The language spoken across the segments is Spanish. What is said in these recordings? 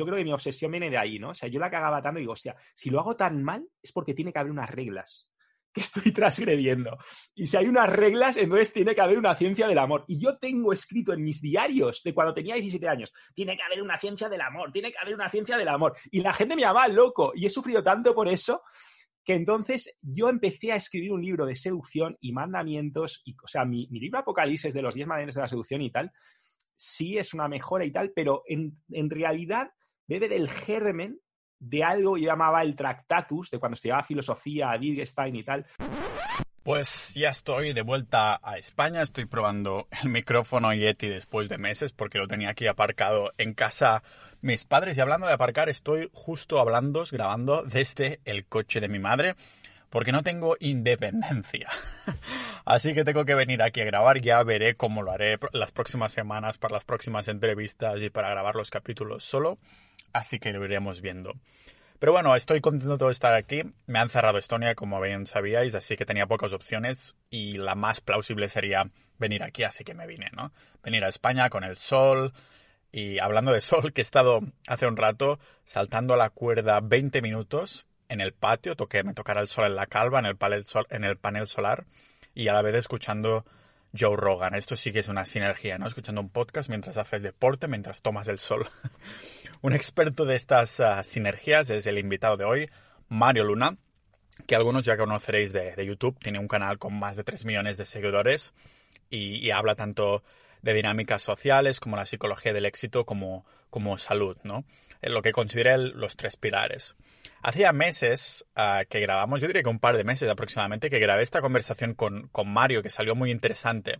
yo creo que mi obsesión viene de ahí, ¿no? O sea, yo la cagaba tanto y digo, hostia, si lo hago tan mal es porque tiene que haber unas reglas que estoy transgrediendo. Y si hay unas reglas, entonces tiene que haber una ciencia del amor. Y yo tengo escrito en mis diarios de cuando tenía 17 años, tiene que haber una ciencia del amor, tiene que haber una ciencia del amor. Y la gente me llama loco. Y he sufrido tanto por eso que entonces yo empecé a escribir un libro de seducción y mandamientos. Y, o sea, mi, libro Apocalipsis de los 10 mandamientos de la seducción y tal, sí es una mejora y tal, pero en, en realidad bebe del germen de algo que llamaba el Tractatus, de cuando estudiaba filosofía, Wittgenstein y tal. Pues ya estoy de vuelta a España, estoy probando el micrófono Yeti después de meses porque lo tenía aquí aparcado en casa mis padres y hablando de aparcar estoy justo hablando, grabando desde el coche de mi madre porque no tengo independencia. Así que tengo que venir aquí a grabar, ya veré cómo lo haré las próximas semanas para las próximas entrevistas y para grabar los capítulos solo así que lo iremos viendo. Pero bueno, estoy contento de estar aquí. Me han cerrado Estonia, como bien sabíais, así que tenía pocas opciones y la más plausible sería venir aquí, así que me vine, ¿no? Venir a España con el sol. Y hablando de sol, que he estado hace un rato saltando la cuerda 20 minutos en el patio, toqué, me tocara el sol en la calva, en el panel solar, y a la vez escuchando Joe Rogan. Esto sí que es una sinergia, ¿no? Escuchando un podcast mientras haces deporte, mientras tomas el sol. un experto de estas ah, sinergias es el invitado de hoy, Mario Luna, que algunos ya conoceréis de, YouTube. Tiene un canal con más de 3 millones de seguidores y, habla tanto de dinámicas sociales como la psicología del éxito como, como salud, ¿no? En lo que considera los tres pilares. Hacía meses ah, que grabamos, yo diría que un par de meses aproximadamente, que grabé esta conversación con, Mario, que salió muy interesante.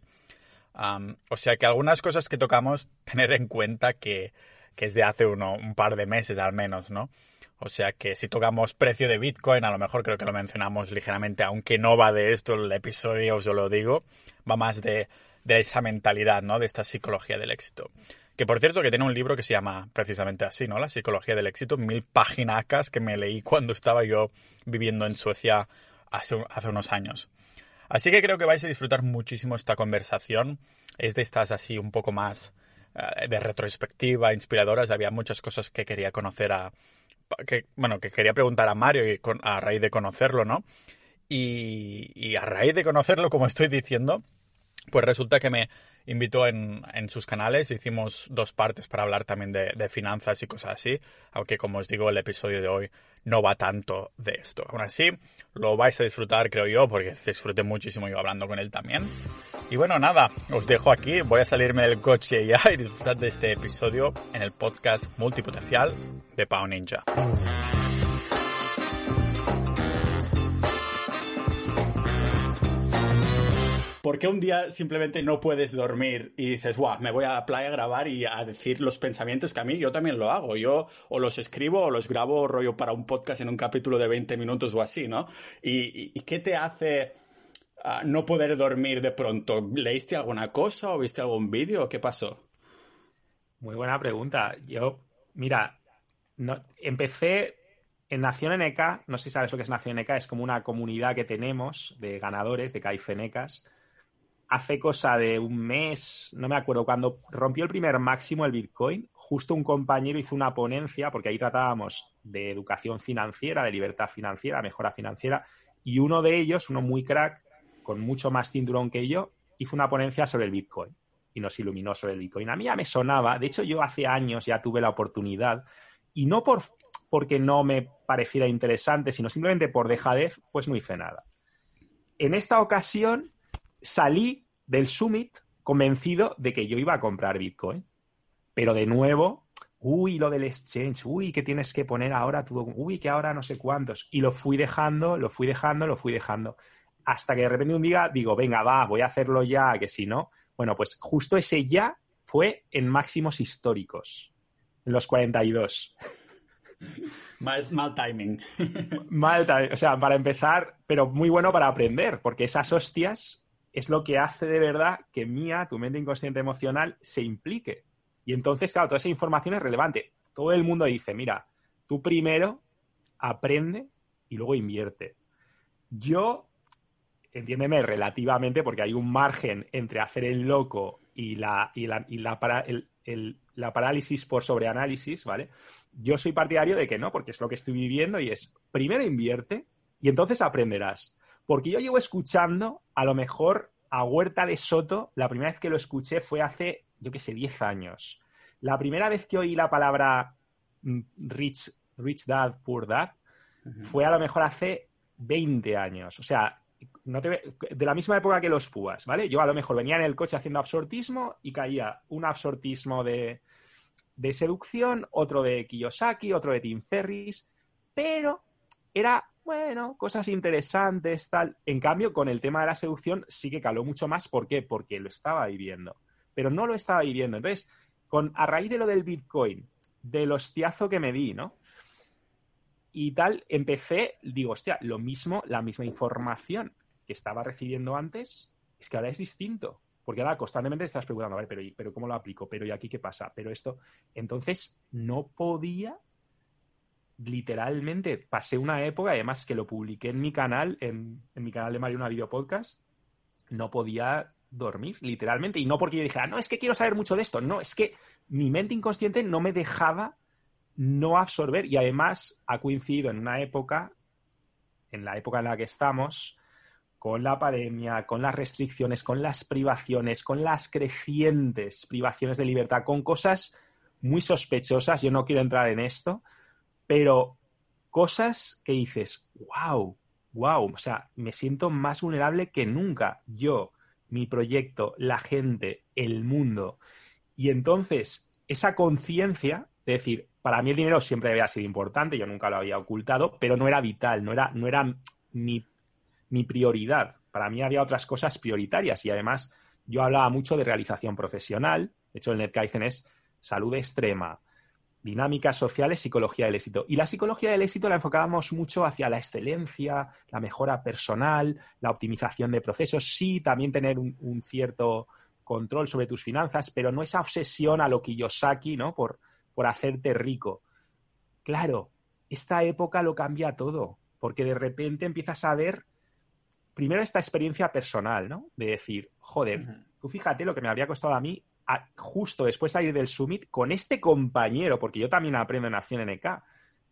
o sea que algunas cosas que tocamos, tener en cuenta que, es de hace uno, un par de meses al menos, ¿no? O sea que si tocamos precio de Bitcoin, a lo mejor creo que lo mencionamos ligeramente, aunque no va de esto el episodio, os lo digo, va más de, de esa mentalidad, ¿no? De esta psicología del éxito. Que por cierto que tiene un libro que se llama precisamente así, ¿no? La psicología del éxito, mil páginas que me leí cuando estaba yo viviendo en Suecia hace, unos años. Así que creo que vais a disfrutar muchísimo esta conversación. Es de estas así un poco más eh, de retrospectiva, inspiradoras. Había muchas cosas que quería conocer a... Bueno, que quería preguntar a Mario y a raíz de conocerlo, ¿no? Y, y a raíz de conocerlo, como estoy diciendo, pues resulta que me invitó en, sus canales. Hicimos dos partes para hablar también de, finanzas y cosas así, aunque como os digo, el episodio de hoy no va tanto de esto. Aún así, lo vais a disfrutar, creo yo, porque disfruté muchísimo yo hablando con él también. Y bueno, nada, os dejo aquí, voy a salirme del coche ya y disfrutar de este episodio en el podcast multipotencial de Pau Ninja. ¿Por qué un día simplemente no puedes dormir y dices, guau, me voy a la playa a grabar y a decir los pensamientos que a mí yo también lo hago? Yo o los escribo o los grabo rollo para un podcast en un capítulo de 20 minutos o así, ¿no? ¿Y, qué te hace ah, no poder dormir de pronto? ¿Leíste alguna cosa o viste algún vídeo qué pasó? Muy buena pregunta. Yo, mira, no, empecé en Nación NK, no sé si sabes lo que es Nación NK, es como una comunidad que tenemos de ganadores, de caifenecas, hace cosa de un mes, no me acuerdo, cuando rompió el primer máximo el Bitcoin, justo un compañero hizo una ponencia, porque ahí tratábamos de educación financiera, de libertad financiera, mejora financiera, y uno de ellos, uno muy crack, con mucho más cinturón que yo, hizo una ponencia sobre el Bitcoin y nos iluminó sobre el Bitcoin. A mí ya me sonaba, de hecho yo hace años ya tuve la oportunidad, y no por, porque no me pareciera interesante, sino simplemente por dejadez, pues no hice nada. En esta ocasión salí del summit convencido de que yo iba a comprar Bitcoin. Pero de nuevo, uy, lo del exchange, uy, que tienes que poner ahora, tú, uy, que ahora no sé cuántos. Y lo fui dejando, lo fui dejando, lo fui dejando. Hasta que de repente un día digo, venga, va, voy a hacerlo ya, que si no. Bueno, pues justo ese ya fue en máximos históricos, en los 42. Mal, mal timing. Mal timing. O sea, para empezar, pero muy bueno para aprender, porque esas hostias es lo que hace de verdad que mía, tu mente inconsciente emocional, se implique. Y entonces, claro, toda esa información es relevante. Todo el mundo dice, mira, tú primero aprende y luego invierte. Yo, entiéndeme, relativamente, porque hay un margen entre hacer el loco y la, y la, y la para, el, la parálisis por sobreanálisis, ¿vale? Yo soy partidario de que no, porque es lo que estoy viviendo y es, primero invierte y entonces aprenderás. Porque yo llevo escuchando, a lo mejor, a Huerta de Soto, la primera vez que lo escuché fue hace, yo qué sé, 10 años. La primera vez que oí la palabra mm, rich, rich dad, poor dad, fue a lo mejor hace 20 años. O sea, no de la misma época que los púas, ¿vale? Yo a lo mejor venía en el coche haciendo absortismo y caía un absortismo de, de seducción, otro de Kiyosaki, otro de Tim Ferris, pero era, bueno, cosas interesantes, tal. En cambio, con el tema de la seducción sí que caló mucho más. ¿Por qué? Porque lo estaba viviendo. Pero no lo estaba viviendo. Entonces, con, a raíz de lo del Bitcoin, del hostiazo que me di, ¿no? Y tal, empecé, digo, hostia, lo mismo, la misma información que estaba recibiendo antes, es que ahora es distinto. Porque ahora constantemente estás preguntando, a pero, pero ¿cómo lo aplico? Pero ¿y aquí qué pasa? Pero esto. Entonces, no podía. Literalmente, pasé una época, además que lo publiqué en mi canal, en, mi canal de Mario Una Video Podcast, no podía dormir, literalmente. Y no porque yo dijera, no, es que quiero saber mucho de esto. No, es que mi mente inconsciente no me dejaba no absorber y además ha coincidido en una época, en la época en la que estamos, con la pandemia, con las restricciones, con las privaciones, con las crecientes privaciones de libertad, con cosas muy sospechosas, yo no quiero entrar en esto, pero cosas que dices, wow, wow, o sea, me siento más vulnerable que nunca. Yo, mi proyecto, la gente, el mundo. Y entonces, esa conciencia de decir, para mí el dinero siempre había sido importante, yo nunca lo había ocultado, pero no era vital, no era, no era mi, mi prioridad. Para mí había otras cosas prioritarias y además yo hablaba mucho de realización profesional. De hecho, el NetKaizen es salud extrema, dinámicas sociales, psicología del éxito. Y la psicología del éxito la enfocábamos mucho hacia la excelencia, la mejora personal, la optimización de procesos, sí, también tener un, un cierto control sobre tus finanzas, pero no esa obsesión a lo Kiyosaki, ¿no? Por, por hacerte rico. Claro, esta época lo cambia todo, porque de repente empiezas a ver primero esta experiencia personal, ¿no? De decir, joder, tú fíjate lo que me habría costado a mí justo después de salir del summit con este compañero, porque yo también aprendo en Acción NK,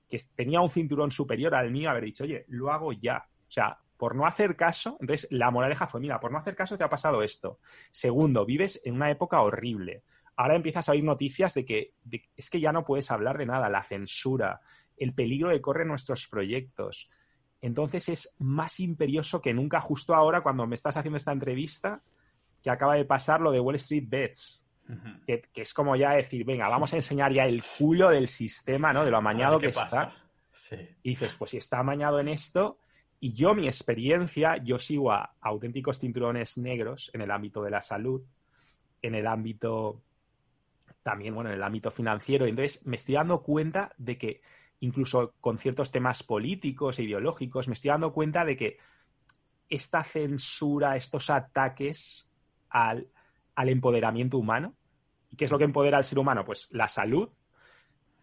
que tenía un cinturón superior al mío, haber dicho, oye, lo hago ya. O sea, por no hacer caso, entonces la moraleja fue, mira, por no hacer caso te ha pasado esto. Segundo, vives en una época horrible ahora empiezas a oír noticias de que es que ya no puedes hablar de nada, la censura, el peligro que corren nuestros proyectos. Entonces es más imperioso que nunca, justo ahora cuando me estás haciendo esta entrevista, que acaba de pasar lo de Wall Street Bets, que, es como ya decir, venga, vamos a enseñar ya el culo del sistema, ¿no? De lo amañado que está. Y dices, pues si está amañado en esto, y yo mi experiencia, yo sigo a auténticos cinturones negros en el ámbito de la salud, en el ámbito también, bueno, en el ámbito financiero. Entonces, me estoy dando cuenta de que incluso con ciertos temas políticos e ideológicos, me estoy dando cuenta de que esta censura, estos ataques al, empoderamiento humano, ¿y qué es lo que empodera al ser humano? Pues la salud,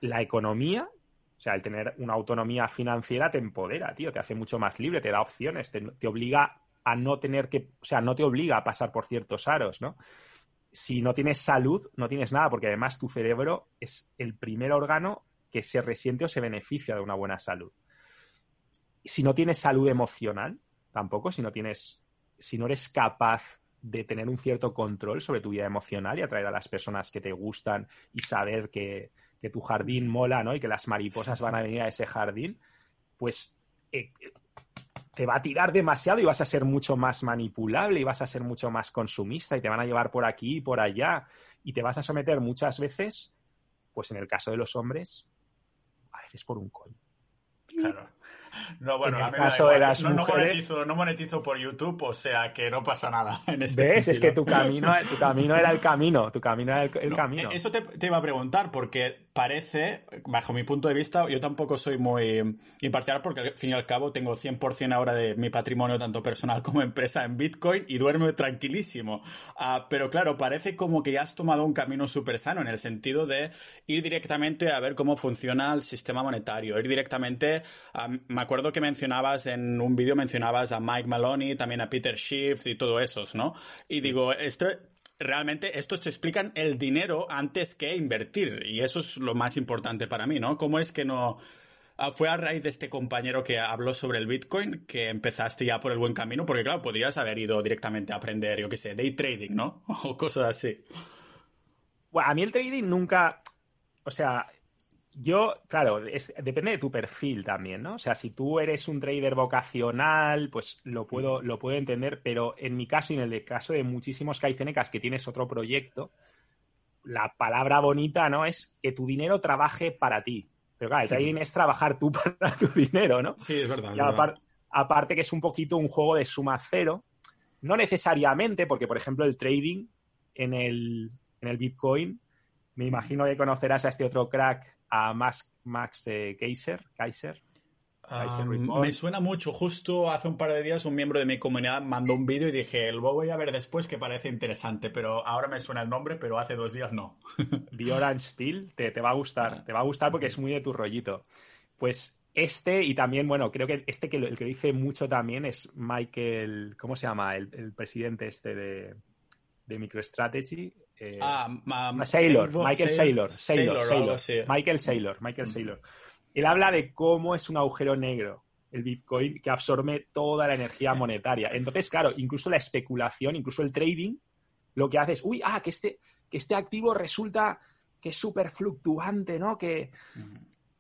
la economía, o sea, el tener una autonomía financiera te empodera, tío, te hace mucho más libre, te da opciones, te, te obliga a no tener que, o sea, no te obliga a pasar por ciertos aros, ¿no? si no tienes salud, no tienes nada, porque además tu cerebro es el primer órgano que se resiente o se beneficia de una buena salud. Si no tienes salud emocional, tampoco, si no tienes, si no eres capaz de tener un cierto control sobre tu vida emocional y atraer a las personas que te gustan y saber que, tu jardín mola, ¿no? Y que las mariposas van a venir a ese jardín, pues eh, te va a tirar demasiado y vas a ser mucho más manipulable y vas a ser mucho más consumista y te van a llevar por aquí y por allá y te vas a someter muchas veces, pues en el caso de los hombres, a veces por un coño. Claro. No, bueno, a mí no, monetizo, por YouTube, o sea que no pasa nada en este ¿Ves? Es que tu camino, tu camino era el camino, tu camino era el, camino. Eso te, iba a preguntar, porque parece, bajo mi punto de vista, yo tampoco soy muy imparcial porque al fin y al cabo tengo 100% ahora de mi patrimonio, tanto personal como empresa, en Bitcoin y duermo tranquilísimo. Ah, pero claro, parece como que ya has tomado un camino súper sano en el sentido de ir directamente a ver cómo funciona el sistema monetario, ir directamente a me acuerdo que mencionabas en un vídeo, mencionabas a Mike Maloney, también a Peter Schiff y todo esos, ¿no? Y digo, esto realmente estos te explican el dinero antes que invertir. Y eso es lo más importante para mí, ¿no? ¿Cómo es que no... Ah, fue a raíz de este compañero que habló sobre el Bitcoin que empezaste ya por el buen camino, porque claro, podrías haber ido directamente a aprender, yo qué sé, day trading, ¿no? O cosas así. Bueno, a mí el trading nunca, o sea, yo, claro, depende de tu perfil también, ¿no? O sea, si tú eres un trader vocacional, pues lo puedo, lo puedo entender, pero en mi caso y en el caso de muchísimos caifenecas que tienes otro proyecto, la palabra bonita, ¿no? Es que tu dinero trabaje para ti. Pero claro, el trading es trabajar tú para tu dinero, ¿no? Sí, es verdad. aparte que es un poquito un juego de suma cero, no necesariamente, porque por ejemplo el trading en el, en el Bitcoin, me imagino que conocerás a este otro crack a Max, Max eh, Kaiser. Kaiser. me suena mucho. Justo hace un par de días un miembro de mi comunidad mandó un vídeo y dije, lo voy a ver después que parece interesante, pero ahora me suena el nombre, pero hace dos días no. The Orange Steel, te, te va a gustar, te va a gustar porque es muy de tu rollito. Pues este y también, bueno, creo que este que el que dice mucho también es Michael, ¿cómo se llama? El, presidente este de, de MicroStrategy, eh, ah, Sailor, Michael Sailor, Sailor, Michael Sailor, Michael Sailor. Él habla de cómo es un agujero negro el Bitcoin que absorbe toda la energía monetaria. Entonces, claro, incluso la especulación, incluso el trading, lo que hace es, uy, ah, que este, que este activo resulta que es súper fluctuante, ¿no? Que,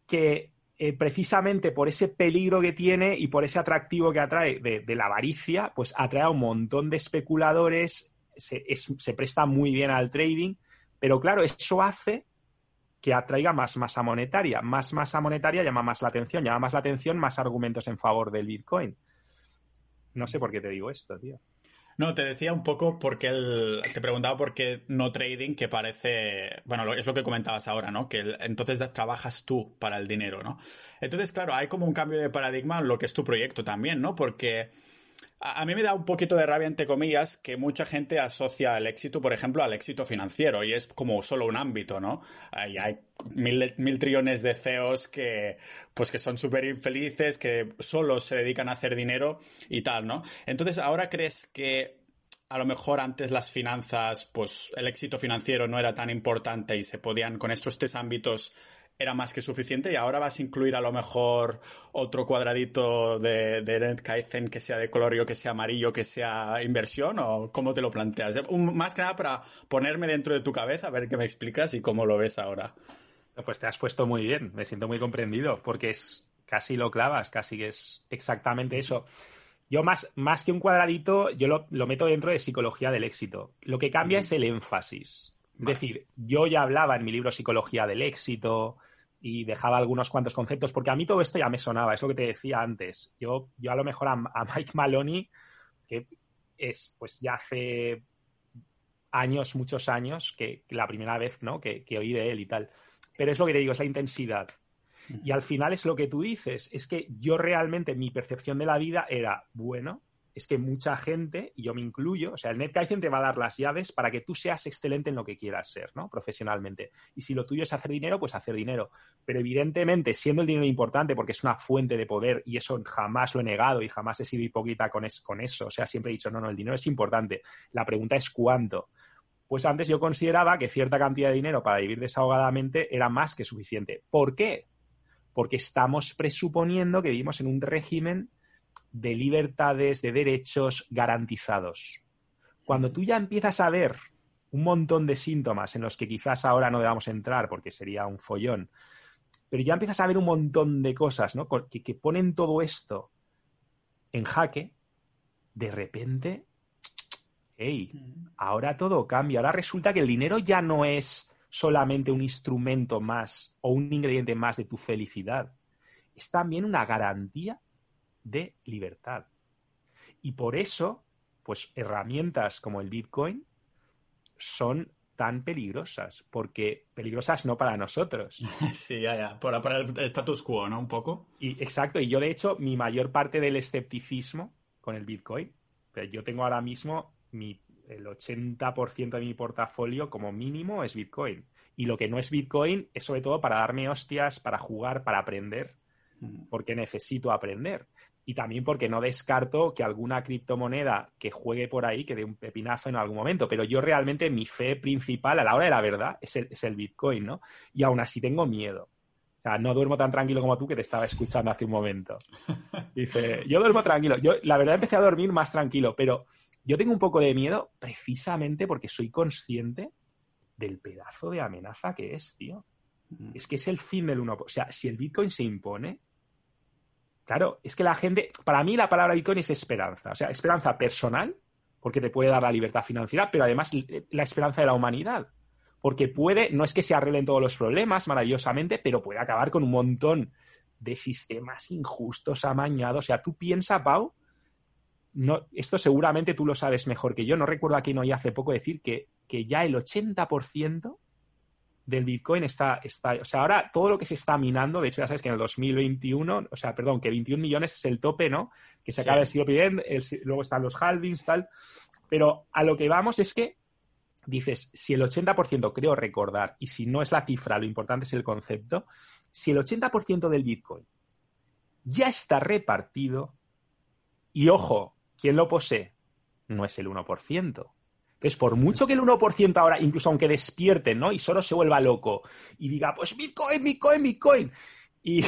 que eh, precisamente por ese peligro que tiene y por ese atractivo que atrae de, de, la avaricia, pues atrae a un montón de especuladores se, presta muy bien al trading, pero claro, eso hace que atraiga más masa monetaria. Más masa monetaria llama más la atención, llama más la atención, más argumentos en favor del Bitcoin. No sé por qué te digo esto, tío. No, te decía un poco porque el, te preguntaba por qué no trading, que parece, bueno, es lo que comentabas ahora, ¿no? Que entonces trabajas tú para el dinero, ¿no? Entonces, claro, hay como un cambio de paradigma en lo que es tu proyecto también, ¿no? Porque a, mí me da un poquito de rabia, entre comillas, que mucha gente asocia el éxito, por ejemplo, al éxito financiero y es como solo un ámbito, ¿no? hay mil, mil, trillones de CEOs que, pues que son súper infelices, que solo se dedican a hacer dinero y tal, ¿no? Entonces, ¿ahora crees que a lo mejor antes las finanzas, pues el éxito financiero no era tan importante y se podían con estos tres ámbitos era más que suficiente y ahora vas a incluir a lo mejor otro cuadradito de, de Kaizen que sea de colorio, que sea amarillo, que sea inversión o cómo te lo planteas? más que nada para ponerme dentro de tu cabeza, a ver qué me explicas y cómo lo ves ahora. Pues te has puesto muy bien, me siento muy comprendido porque es casi lo clavas, casi que es exactamente eso. Yo más, más que un cuadradito, yo lo, lo meto dentro de psicología del éxito. Lo que cambia es el énfasis. Es decir, yo ya hablaba en mi libro Psicología del éxito y dejaba algunos cuantos conceptos, porque a mí todo esto ya me sonaba, es lo que te decía antes. Yo, yo a lo mejor a, Mike Maloney, que es pues ya hace años, muchos años, que, la primera vez ¿no? que, que oí de él y tal. Pero es lo que te digo, es la intensidad. Y al final es lo que tú dices, es que yo realmente mi percepción de la vida era, bueno, es que mucha gente, y yo me incluyo, o sea, el NetKaizen te va a dar las llaves para que tú seas excelente en lo que quieras ser, ¿no? Profesionalmente. Y si lo tuyo es hacer dinero, pues hacer dinero. Pero evidentemente, siendo el dinero importante, porque es una fuente de poder, y eso jamás lo he negado y jamás he sido hipócrita con, con eso, o sea, siempre he dicho, no, no, el dinero es importante. La pregunta es cuánto. Pues antes yo consideraba que cierta cantidad de dinero para vivir desahogadamente era más que suficiente. ¿Por qué? Porque estamos presuponiendo que vivimos en un régimen de libertades, de derechos garantizados. Cuando tú ya empiezas a ver un montón de síntomas en los que quizás ahora no debamos entrar porque sería un follón, pero ya empiezas a ver un montón de cosas ¿no? que, que ponen todo esto en jaque, de repente, hey, ahora todo cambia. Ahora resulta que el dinero ya no es solamente un instrumento más o un ingrediente más de tu felicidad. Es también una garantía de libertad. Y por eso, pues herramientas como el Bitcoin son tan peligrosas, porque peligrosas no para nosotros. Sí, ya, ya, para, para el status quo, ¿no? Un poco. Y, exacto, y yo de hecho, mi mayor parte del escepticismo con el Bitcoin, yo tengo ahora mismo mi, el 80% de mi portafolio como mínimo es Bitcoin. Y lo que no es Bitcoin es sobre todo para darme hostias, para jugar, para aprender porque necesito aprender. Y también porque no descarto que alguna criptomoneda que juegue por ahí que dé un pepinazo en algún momento. Pero yo realmente mi fe principal a la hora de la verdad es el, es el Bitcoin, ¿no? Y aún así tengo miedo. O sea, no duermo tan tranquilo como tú que te estaba escuchando hace un momento. Dice, yo duermo tranquilo. Yo, la verdad, empecé a dormir más tranquilo, pero yo tengo un poco de miedo precisamente porque soy consciente del pedazo de amenaza que es, tío. Es que es el fin del 1%. O sea, si el Bitcoin se impone, claro, es que la gente, para mí la palabra Bitcoin es esperanza. O sea, esperanza personal, porque te puede dar la libertad financiera, pero además la esperanza de la humanidad. Porque puede, no es que se arreglen todos los problemas maravillosamente, pero puede acabar con un montón de sistemas injustos, amañados. O sea, tú piensas, Pau, no, esto seguramente tú lo sabes mejor que yo. No recuerdo a quién oí hace poco decir que, que ya el 80% del Bitcoin está, está, o sea, ahora todo lo que se está minando, de hecho ya sabes que en el 2021, o sea, perdón, que 21 millones es el tope, ¿no? Que se acaba el siglo luego están los halvings, tal, pero a lo que vamos es que dices, si el 80%, creo recordar, y si no es la cifra, lo importante es el concepto, si el 80% del Bitcoin ya está repartido, y ojo, ¿quién lo posee? No es el 1%. Entonces, por mucho que el 1% ahora, incluso aunque despierte, ¿no? Y solo se vuelva loco y diga, pues Bitcoin, Bitcoin, Bitcoin. Y,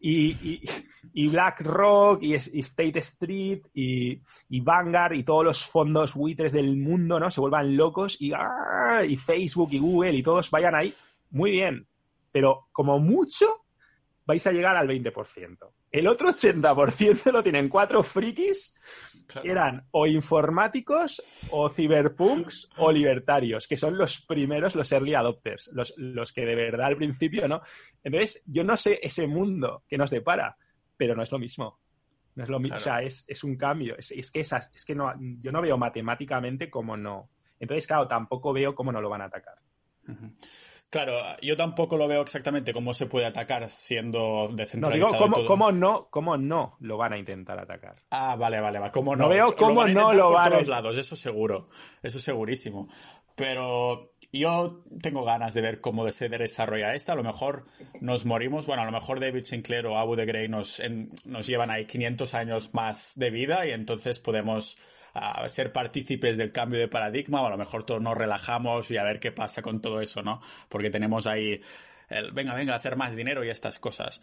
y, y, BlackRock y, State Street y, Vanguard y todos los fondos buitres del mundo, ¿no? Se vuelvan locos y, ¡ah! y Facebook y Google y todos vayan ahí. Muy bien. Pero como mucho vais a llegar al 20%. El otro 80% lo tienen cuatro frikis eran o informáticos o ciberpunks o libertarios, que son los primeros, los early adopters, los, los que de verdad al principio, ¿no? Entonces, yo no sé ese mundo que nos depara, pero no es lo mismo. No es lo mismo, o sea, es, es, un cambio. Es, es que esas, es que no, yo no veo matemáticamente cómo no. Entonces, claro, tampoco veo cómo no lo van a atacar. Claro, yo tampoco lo veo exactamente cómo se puede atacar siendo descentralizado. No, digo, ¿cómo, no, cómo no lo van a intentar atacar? Ah, vale, vale, vale. ¿Cómo no? No veo cómo no lo van a... Por todos lados, eso seguro, eso segurísimo. Pero yo tengo ganas de ver cómo se desarrolla esta. A lo mejor nos morimos. Bueno, a lo mejor David Sinclair o Abu de Grey nos, nos llevan ahí 500 años más de vida y entonces podemos a ser partícipes del cambio de paradigma o a lo mejor todos nos relajamos y a ver qué pasa con todo eso, ¿no? Porque tenemos ahí el venga, venga, hacer más dinero y estas cosas.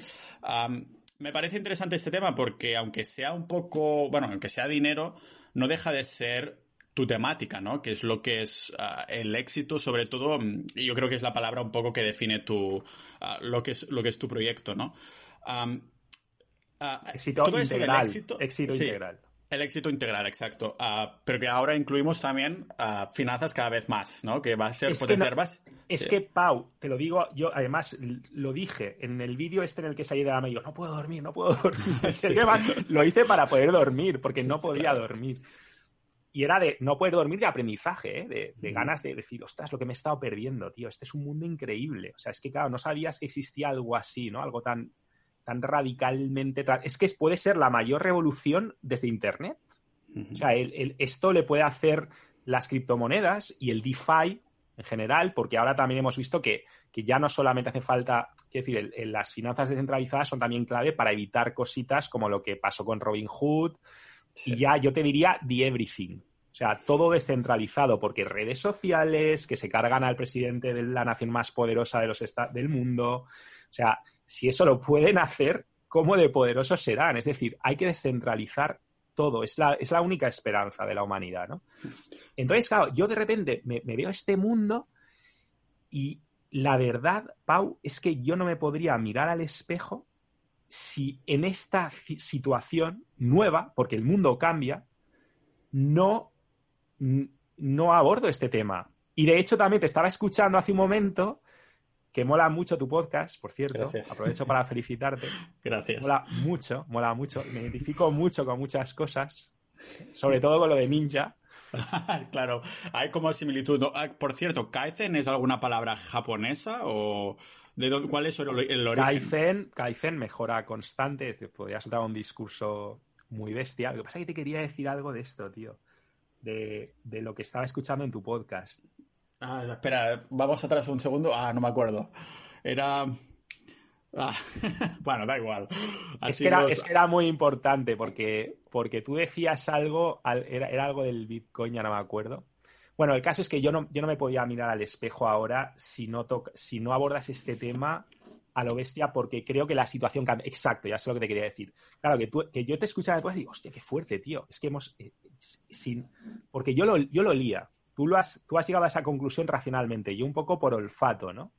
me parece interesante este tema porque aunque sea un poco, bueno, aunque sea dinero, no deja de ser tu temática, ¿no? Que es lo que es ah, el éxito, sobre todo, mm, y yo creo que es la palabra un poco que define tu, ah, lo, que es, lo que es tu proyecto, ¿no? Ah, éxito integral. Éxito integral. El éxito integral, exacto. Ah, pero que ahora incluimos también uh, finanzas cada vez más, ¿no? Que va a ser potenciar más. Es que, Pau, te lo digo, yo además lo dije en el vídeo este en el que salí de la me no puedo dormir, no puedo dormir. Es que además lo hice para poder dormir, porque no podía dormir. Y era de no poder dormir de aprendizaje, ¿eh? de, ganas de decir, ostras, lo que me he estado perdiendo, tío, este es un mundo increíble. O sea, es que, claro, no sabías que existía algo así, ¿no? Algo tan, tan radicalmente... Es que puede ser la mayor revolución desde Internet. O sea, esto le puede hacer las criptomonedas y el DeFi en general, porque ahora también hemos visto que, ya no solamente hace falta, quiero decir, las finanzas descentralizadas son también clave para evitar cositas como lo que pasó con Robinhood y ya yo te diría the everything. O sea, todo descentralizado, porque redes sociales que se cargan al presidente de la nación más poderosa de los del mundo. O sea, si eso lo pueden hacer, ¿cómo de poderosos serán? Es decir, hay que descentralizar todo. Es la, es la única esperanza de la humanidad, ¿no? Entonces, claro, yo de repente me, veo este mundo y la verdad, Pau, es que yo no me podría mirar al espejo si en esta situación nueva, porque el mundo cambia, no, no abordo este tema. Y de hecho también te estaba escuchando hace un momento que mola mucho tu podcast, por cierto. Aprovecho para felicitarte. Gracias. Mola mucho, mola mucho. Me identifico mucho con muchas cosas, sobre todo con lo de ninja. claro, hay como similitud. Ah, por cierto, ¿Kaizen es alguna palabra japonesa o de dónde, cuál es el, origen? Kaizen, Kaizen mejora constante. Podría soltar un discurso muy bestia. Lo que pasa es que te quería decir algo de esto, tío. De, de lo que estaba escuchando en tu podcast. Ah, espera, vamos atrás un segundo. Ah, no me acuerdo. Era. Ah, bueno, da igual. es, que era, muy importante porque, porque tú decías algo, era, era, algo del Bitcoin, ya no me acuerdo. Bueno, el caso es que yo no, yo no me podía mirar al espejo ahora si no, si no abordas este tema a lo bestia porque creo que la situación cambia. Exacto, ya sé lo que te quería decir. Claro, que, tú, que yo te escuchaba después y digo, hostia, qué fuerte, tío. Es que hemos... Eh, sin... Porque yo lo, yo lo lía. Tú, lo has, tú has llegado a esa conclusión racionalmente, yo un poco por olfato, ¿no?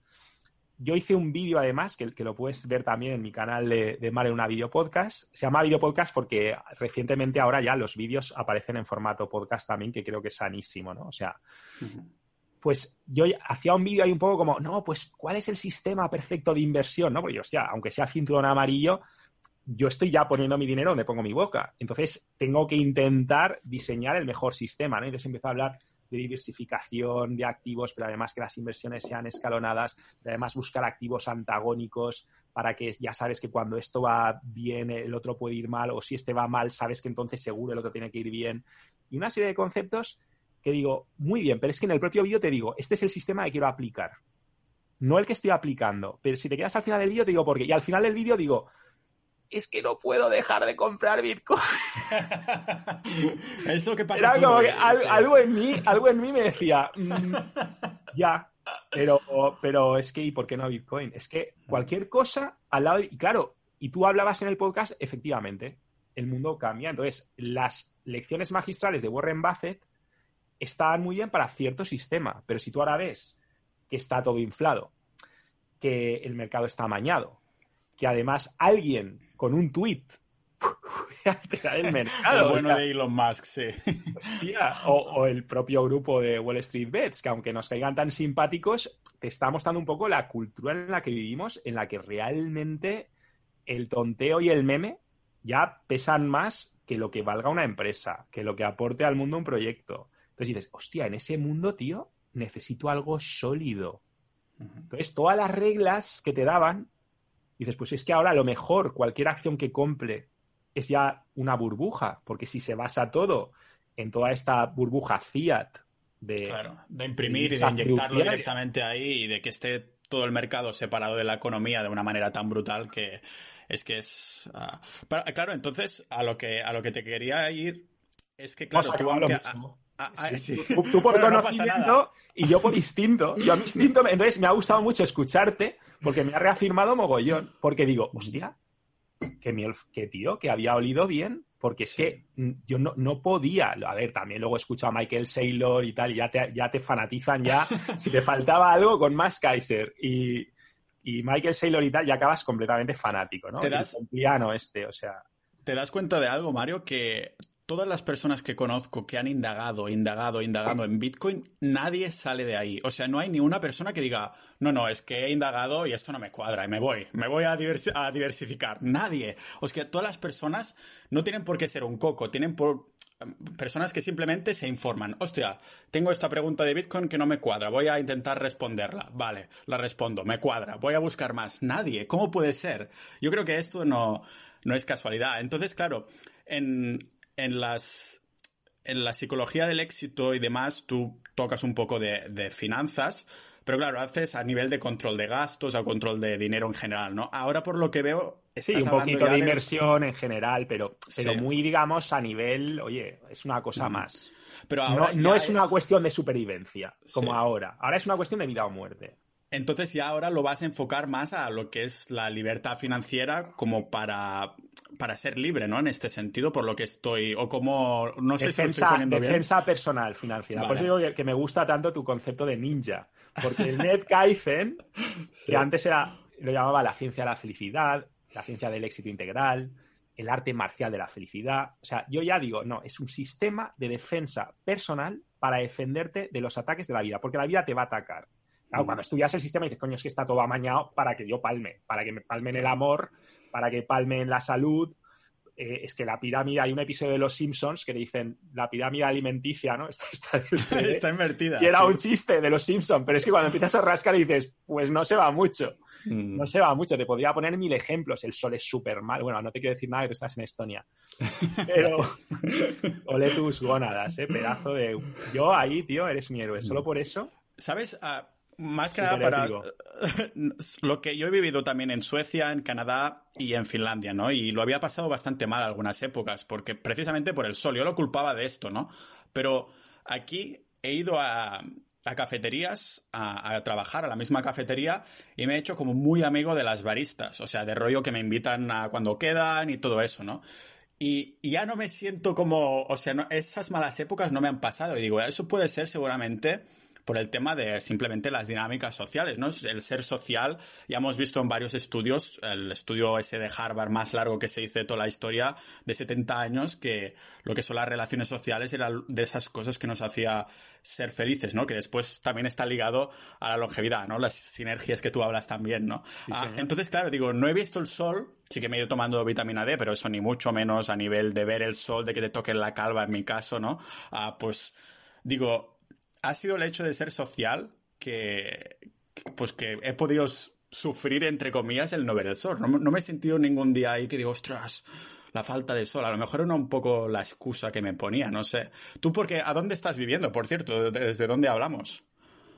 Yo hice un vídeo además, que, que, lo puedes ver también en mi canal de, de Mare una video podcast. Se llama video podcast porque recientemente ahora ya los vídeos aparecen en formato podcast también, que creo que es sanísimo, ¿no? O sea, pues yo hacía un vídeo ahí un poco como, no, pues, ¿cuál es el sistema perfecto de inversión? ¿No? Porque, hostia, aunque sea cinturón amarillo, yo estoy ya poniendo mi dinero donde pongo mi boca. Entonces, tengo que intentar diseñar el mejor sistema, ¿no? Entonces empiezo a hablar de diversificación de activos, pero además que las inversiones sean escalonadas, además buscar activos antagónicos para que ya sabes que cuando esto va bien el otro puede ir mal o si este va mal sabes que entonces seguro el otro tiene que ir bien. Y una serie de conceptos que digo, muy bien, pero es que en el propio vídeo te digo, este es el sistema que quiero aplicar. No el que estoy aplicando. Pero si te quedas al final del vídeo, te digo por qué. Y al final del vídeo digo, es que no puedo dejar de comprar Bitcoin. es lo que pasa. algo, en mí, algo en mí me decía, mm, ya, pero, pero es que, ¿y por qué no Bitcoin? Es que cualquier cosa al lado, y claro, y tú hablabas en el podcast, efectivamente, el mundo cambia. Entonces, las lecciones magistrales de Warren Buffett estaban muy bien para cierto sistema, pero si tú ahora ves que está todo inflado, que el mercado está amañado, que además alguien con un tweet el mercado. El bueno de Elon Musk, sí. o, el propio grupo de Wall Street Bets, que aunque nos caigan tan simpáticos, te está mostrando un poco la cultura en la que vivimos, en la que realmente el tonteo y el meme ya pesan más que lo que valga una empresa, que lo que aporte al mundo un proyecto. Entonces dices, hostia, en ese mundo, tío, necesito algo sólido. Entonces, todas las reglas que te daban, dices, pues es que ahora a lo mejor cualquier acción que compre es ya una burbuja, porque si se basa todo en toda esta burbuja fiat de, claro, de imprimir y de inyectarlo directamente ahí y de que esté todo el mercado separado de la economía de una manera tan brutal que es que es ah, claro entonces a lo que a lo que te quería ir es que claro tú aunque, Ah, ah, tú, por conocimiento y yo por instinto. Yo a mi instinto, entonces me ha gustado mucho escucharte porque me ha reafirmado mogollón. Porque digo, hostia, que, mi, que tío, que había olido bien. Porque es que yo no, no, podía. A ver, también luego he escuchado a Michael Saylor y tal, y ya te, ya te fanatizan ya. si te faltaba algo con más Kaiser y, y Michael Saylor y tal, ya acabas completamente fanático, ¿no? Te das, el piano este, o sea. ¿Te das cuenta de algo, Mario? Que todas las personas que conozco que han indagado, indagado, indagado en Bitcoin, nadie sale de ahí. O sea, no hay ni una persona que diga, no, no, es que he indagado y esto no me cuadra y me voy, me voy a, diversificar. Nadie. O sea, todas las personas no tienen por qué ser un coco, tienen por personas que simplemente se informan. Hostia, tengo esta pregunta de Bitcoin que no me cuadra, voy a intentar responderla. Vale, la respondo, me cuadra, voy a buscar más. Nadie, ¿cómo puede ser? Yo creo que esto no, no es casualidad. Entonces, claro, en, en las en la psicología del éxito y demás, tú tocas un poco de, finanzas, pero claro, haces a nivel de control de gastos, a control de dinero en general, ¿no? Ahora, por lo que veo, sí, un poquito de inversión en general, pero, pero muy, digamos, a nivel, oye, es una cosa más. Pero ahora no, es, una cuestión de supervivencia, como ahora. Ahora es una cuestión de vida o muerte. Entonces ya ahora lo vas a enfocar más a lo que es la libertad financiera como para, para ser libre, ¿no? En este sentido, por lo que estoy, o como, no sé si lo estoy poniendo defensa personal financiera. Por eso digo que, me gusta tanto tu concepto de ninja, porque el Ned Kaizen, que antes era, lo llamaba la ciencia de la felicidad, la ciencia del éxito integral, el arte marcial de la felicidad. O sea, yo ya digo, no, es un sistema de defensa personal para defenderte de los ataques de la vida, porque la vida te va a atacar. Claro, cuando estudias el sistema dices, coño, es que está todo amañado para que yo palme, para que me palme en el amor, para que palme en la salud. Eh, es que la pirámide, hay un episodio de Los Simpsons que dicen la pirámide alimenticia, ¿no? Está, invertida. Y era un chiste de Los Simpsons, pero es que cuando empiezas a rascar dices, pues no se va mucho. Mm. No se va mucho. Te podría poner mil ejemplos. El sol es súper mal. Bueno, no te quiero decir nada que tú estás en Estonia. Pero ole tus gónadas, ¿eh? Pedazo de... Yo ahí, tío, eres mi héroe. Solo por eso. ¿Sabes? Ah, más que nada para lo que yo he vivido también en Suecia, en Canadá y en Finlandia, ¿no? Y lo había pasado bastante mal algunas épocas, porque precisamente por el sol, yo lo culpaba de esto, ¿no? Pero aquí he ido a, cafeterías a, trabajar a la misma cafetería y me he hecho como muy amigo de las baristas, o sea, de rollo que me invitan a cuando quedan y todo eso, ¿no? Y, ya no me siento como, o sea, esas malas épocas no me han pasado y digo, eso puede ser seguramente por el tema de simplemente las dinámicas sociales, ¿no? El ser social, ya hemos visto en varios estudios, el estudio ese de Harvard más largo que se hizo de toda la historia, de 70 años, que lo que son las relaciones sociales era de esas cosas que nos hacía ser felices, ¿no? Que después también está ligado a la longevidad, ¿no? Las sinergias que tú hablas también, ¿no? Ah, entonces, claro, digo, no he visto el sol, sí que me he ido tomando vitamina D, pero eso ni mucho menos a nivel de ver el sol, de que te toque la calva en mi caso, ¿no? Ah, pues digo, ha sido el hecho de ser social que, pues que he podido sufrir, entre comillas, el no ver el sol. No, me he sentido ningún día ahí que digo, ostras, la falta de sol. A lo mejor era un poco la excusa que me ponía, no sé. ¿Tú porque a dónde estás viviendo, por cierto? ¿Desde dónde hablamos?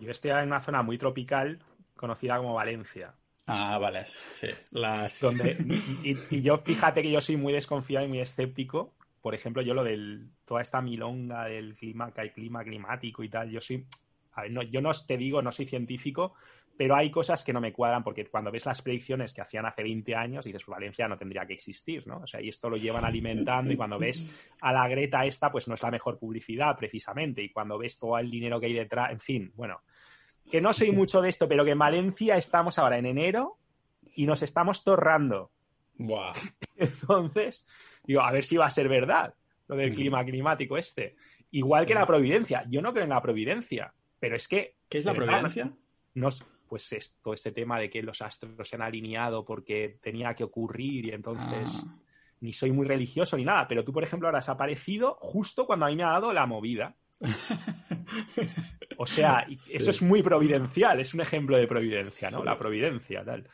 Yo estoy en una zona muy tropical conocida como Valencia. Ah, vale, sí. Las... y, y, yo fíjate que yo soy muy desconfiado y muy escéptico por ejemplo, yo lo del toda esta milonga del clima, que hay clima climático y tal, yo soy, a ver, no, yo no te digo, no soy científico, pero hay cosas que no me cuadran porque cuando ves las predicciones que hacían hace 20 años, dices, pues Valencia no tendría que existir, ¿no? O sea, y esto lo llevan alimentando y cuando ves a la Greta esta, pues no es la mejor publicidad precisamente y cuando ves todo el dinero que hay detrás, en fin, bueno, que no soy mucho de esto, pero que en Valencia estamos ahora en enero y nos estamos torrando. Buah. Entonces, Digo, a ver si va a ser verdad lo del clima climático este. Igual que la providencia. Yo no creo en la providencia, pero es que... ¿Qué es la providencia? No, pues esto, este tema de que los astros se han alineado porque tenía que ocurrir y entonces... Ah. Ni soy muy religioso ni nada, pero tú, por ejemplo, ahora has aparecido justo cuando a mí me ha dado la movida. O sea, eso es muy providencial, es un ejemplo de providencia, ¿no? La providencia, tal.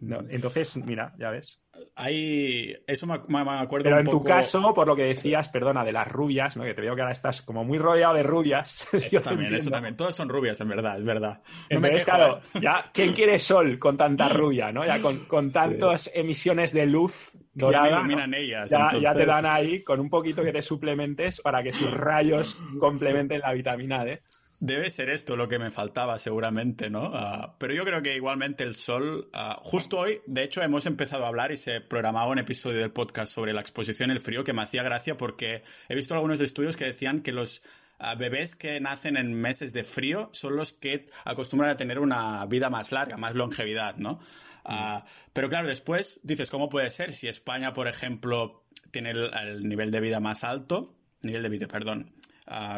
Entonces, mira, ya ves. Hay. Eso me, acuerdo Pero en tu caso, por lo que decías, perdona, de las rubias, ¿no? Que te veo que ahora estás como muy rodeado de rubias. Eso también, eso también. Todas son rubias, en verdad, es verdad. No me claro, ¿eh? ya, ¿quién quiere sol con tanta rubia, ¿no? Ya con, con tantas emisiones de luz dorada. ellas. Ya, ya, te dan ahí con un poquito que te suplementes para que sus rayos complementen la vitamina D. Debe ser esto lo que me faltaba, seguramente, ¿no? Ah, pero yo creo que igualmente el sol, ah, justo hoy, de hecho, hemos empezado a hablar y se programaba un episodio del podcast sobre la exposición el frío que me hacía gracia porque he visto algunos estudios que decían que los ah, bebés que nacen en meses de frío son los que acostumbran a tener una vida más larga, más longevidad, ¿no? Mm. pero claro, después dices, ¿cómo puede ser si España, por ejemplo, tiene el nivel de vida más alto? Nivel de vida, perdón.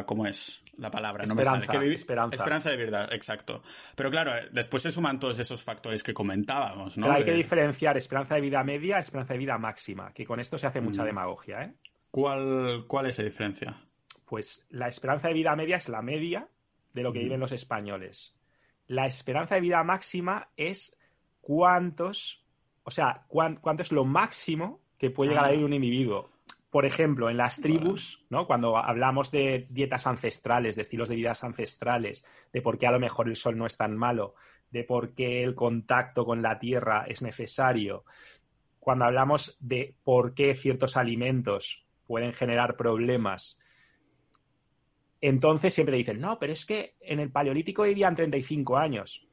¿Cómo es? La palabra, no me sale. esperanza. Esperanza de verdad, exacto. Pero claro, eh, después se suman todos esos factores que comentábamos, ¿no? Pero hay que diferenciar esperanza de vida media, esperanza de vida máxima, que con esto se hace mucha mm. demagogia, ¿eh? ¿Cuál, ¿Cuál es la diferencia? Pues la esperanza de vida media es la media de lo que viven los españoles. La esperanza de vida máxima es cuántos, o sea, cuánto es lo máximo que puede llegar a vivir un individuo por ejemplo, en las tribus, ¿no? Cuando hablamos de dietas ancestrales, de estilos de vida ancestrales, de por qué a lo mejor el sol no es tan malo, de por qué el contacto con la tierra es necesario, cuando hablamos de por qué ciertos alimentos pueden generar problemas, entonces siempre te dicen, no, pero es que en el paleolítico vivían 35 años.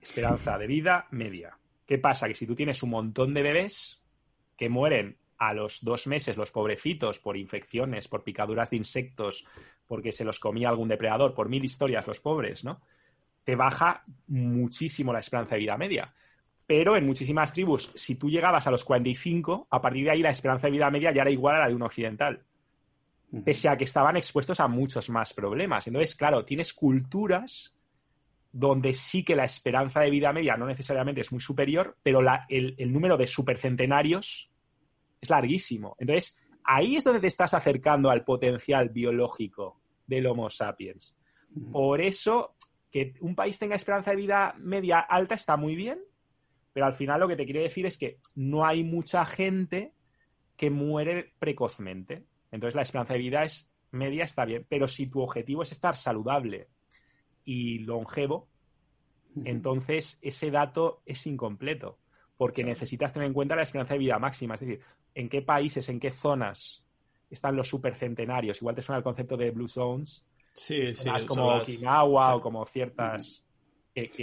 Esperanza de vida media. ¿Qué pasa? Que si tú tienes un montón de bebés que mueren a los dos meses los pobrecitos por infecciones, por picaduras de insectos, porque se los comía algún depredador, por mil historias los pobres, ¿no? Te baja muchísimo la esperanza de vida media. Pero en muchísimas tribus, si tú llegabas a los 45, a partir de ahí la esperanza de vida media ya era igual a la de un occidental. Pese a que estaban expuestos a muchos más problemas. Entonces, claro, tienes culturas donde sí que la esperanza de vida media no necesariamente es muy superior, pero el, el número de supercentenarios es larguísimo. Entonces, ahí es donde te estás acercando al potencial biológico del Homo sapiens. Por eso, que un país tenga esperanza de vida media alta está muy bien, pero al final lo que te quiere decir es que no hay mucha gente que muere precozmente. Entonces, la esperanza de vida es media está bien, pero si tu objetivo es estar saludable y longevo, entonces ese dato es incompleto, porque necesitas tener en cuenta la esperanza de vida máxima, es decir, en qué países, en qué zonas están los supercentenarios. Igual te suena el concepto de Blue Zones. Sí, sí. como Okinawa o como ciertas...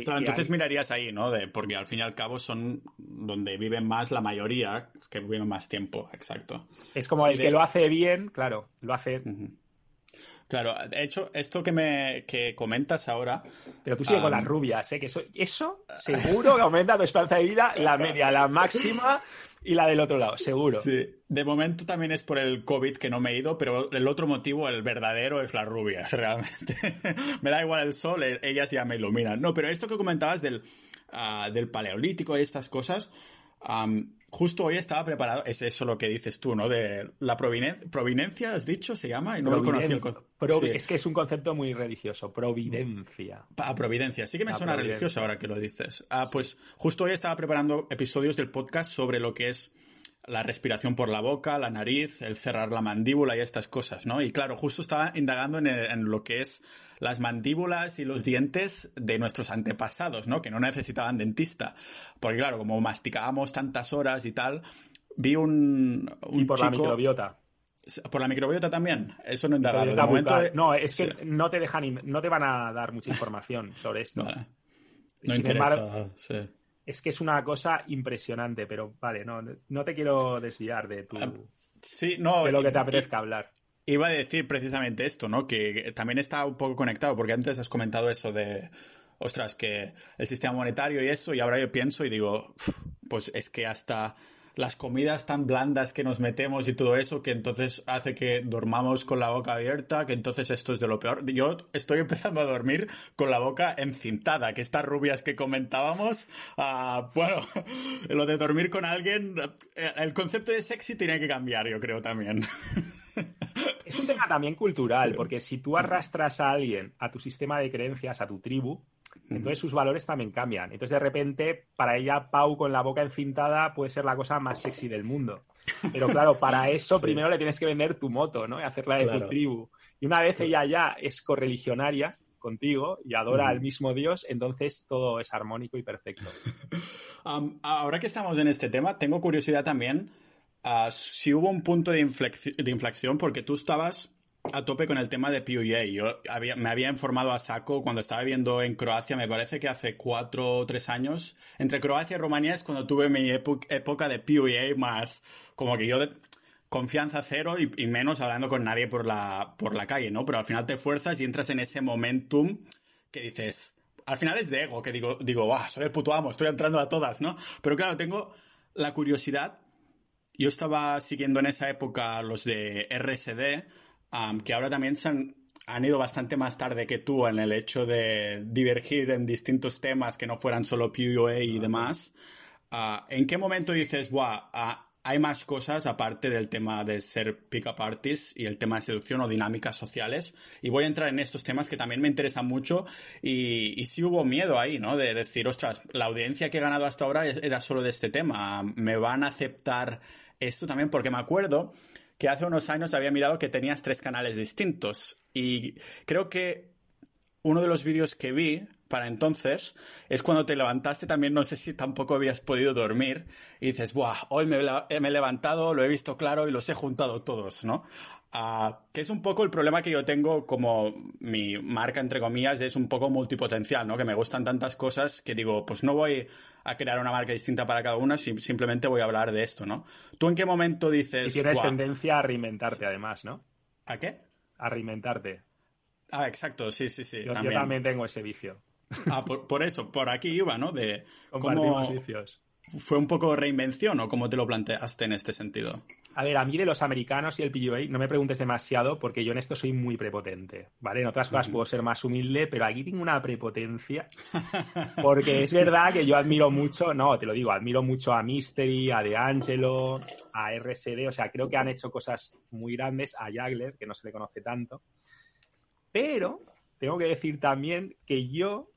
claro, entonces mirarías ahí, ¿no? De, porque al fin y al cabo son donde viven más la mayoría, que viven más tiempo, exacto. Es como el que lo hace bien, claro, lo hace... Claro, de hecho, esto que me que comentas ahora. Pero tú sigues con las rubias, ¿eh? Que eso, eso seguro que aumenta tu esperanza de vida, la media, la máxima y la del otro lado, seguro. Sí. De momento también es por el COVID que no me he ido, pero el otro motivo, el verdadero, es las rubias, realmente. me da igual el sol, e, ellas ya me iluminan. No, pero esto que comentabas del, ah, del paleolítico y estas cosas, justo hoy estaba preparado, es eso lo que dices tú, ¿no? De la providencia, has dicho, se llama, y no lo conocí el Es que es un concepto muy religioso, providencia. Ah, providencia, sí que me suena religioso ahora que lo dices. Ah, pues justo hoy estaba preparando episodios del podcast sobre lo que es la respiración por la boca, la nariz, el cerrar la mandíbula y estas cosas, ¿no? Y claro, justo estaba indagando en, lo que es las mandíbulas y los dientes de nuestros antepasados, ¿no? Que no necesitaban dentista. Porque claro, como masticábamos tantas horas y tal, vi un, y por la microbiota. Por la microbiota también. Eso no indagado. No, es que no te dejan, no te van a dar mucha información sobre esto. No interesa, sí es que es una cosa impresionante, pero vale, no, no te quiero desviar de tu. Ah, sí, no. De lo que te apetezca hablar. Iba a decir precisamente esto, ¿no? Que también está un poco conectado, porque antes has comentado eso de. Ostras, que el sistema monetario y eso, y ahora yo pienso y digo, pues es que hasta las comidas tan blandas que nos metemos y todo eso, que entonces hace que dormamos con la boca abierta, que entonces esto es de lo peor. Yo estoy empezando a dormir con la boca encintada, que estas rubias que comentábamos, uh, bueno, lo de dormir con alguien, eh, el concepto de sexy tiene que cambiar, yo creo también. Es un tema también cultural, porque si tú arrastras a alguien a tu sistema de creencias, a tu tribu, entonces sus valores también cambian. Entonces de repente para ella Pau con la boca encintada puede ser la cosa más sexy del mundo. Pero claro, para eso primero le tienes que vender tu moto, ¿no? Y hacerla de tu tribu. Y una vez ella ya es correligionaria contigo y adora al mismo Dios, entonces todo es armónico y perfecto. ahora que estamos en este tema, tengo curiosidad también uh, si hubo un punto de, de inflexión porque tú estabas a tope con el tema de PUA. Yo me había informado a saco cuando estaba viviendo en Croacia, me parece que hace cuatro o tres años. Entre Croacia y Rumanía es cuando tuve mi época de PUA más como que yo de confianza cero y, menos hablando con nadie por la, por la calle, ¿no? Pero al final te fuerzas y entras en ese momentum que dices, al final es de ego, que digo, digo, ah, soy el puto amo, estoy entrando a todas, ¿no? Pero claro, tengo la curiosidad. Yo estaba siguiendo en esa época los de RSD, que ahora también se han, ido bastante más tarde que tú en el hecho de divergir en distintos temas que no fueran solo PUA y demás. Ah, ¿En qué momento dices, Buah, ah, hay más cosas aparte del tema de ser pick-up artist y el tema de seducción o dinámicas sociales? Y voy a entrar en estos temas que también me interesan mucho y, y sí hubo miedo ahí, ¿no? De decir, ostras, la audiencia que he ganado hasta ahora era solo de este tema. ¿Me van a aceptar esto también? Porque me acuerdo que hace unos años había mirado que tenías tres canales distintos. Y creo que uno de los vídeos que vi para entonces es cuando te levantaste también, no sé si tampoco habías podido dormir y dices, Buah, hoy me, me he levantado, lo he visto claro y los he juntado todos, ¿no? Que es un poco el problema que yo tengo como mi marca, entre comillas, es un poco multipotencial, ¿no? Que me gustan tantas cosas que digo, pues no voy a crear una marca distinta para cada una, simplemente voy a hablar de esto, ¿no? ¿Tú en qué momento dices... Y tienes tendencia a reinventarte, además, ¿no? ¿A qué? A reinventarte. Ah, exacto, sí, sí, sí. Yo también, tengo ese vicio. Ah, por, eso, por aquí iba, ¿no? De Compartimos vicios. ¿Fue un poco reinvención o cómo te lo planteaste en este sentido? A ver, a mí de los americanos y el PUA no me preguntes demasiado porque yo en esto soy muy prepotente, ¿vale? En otras cosas puedo ser más humilde, pero aquí tengo una prepotencia porque es verdad que yo admiro mucho, no, te lo digo, admiro mucho a Mystery, a De Angelo, a RSD, o sea, creo que han hecho cosas muy grandes, a Jagler, que no se le conoce tanto, pero tengo que decir también que yo,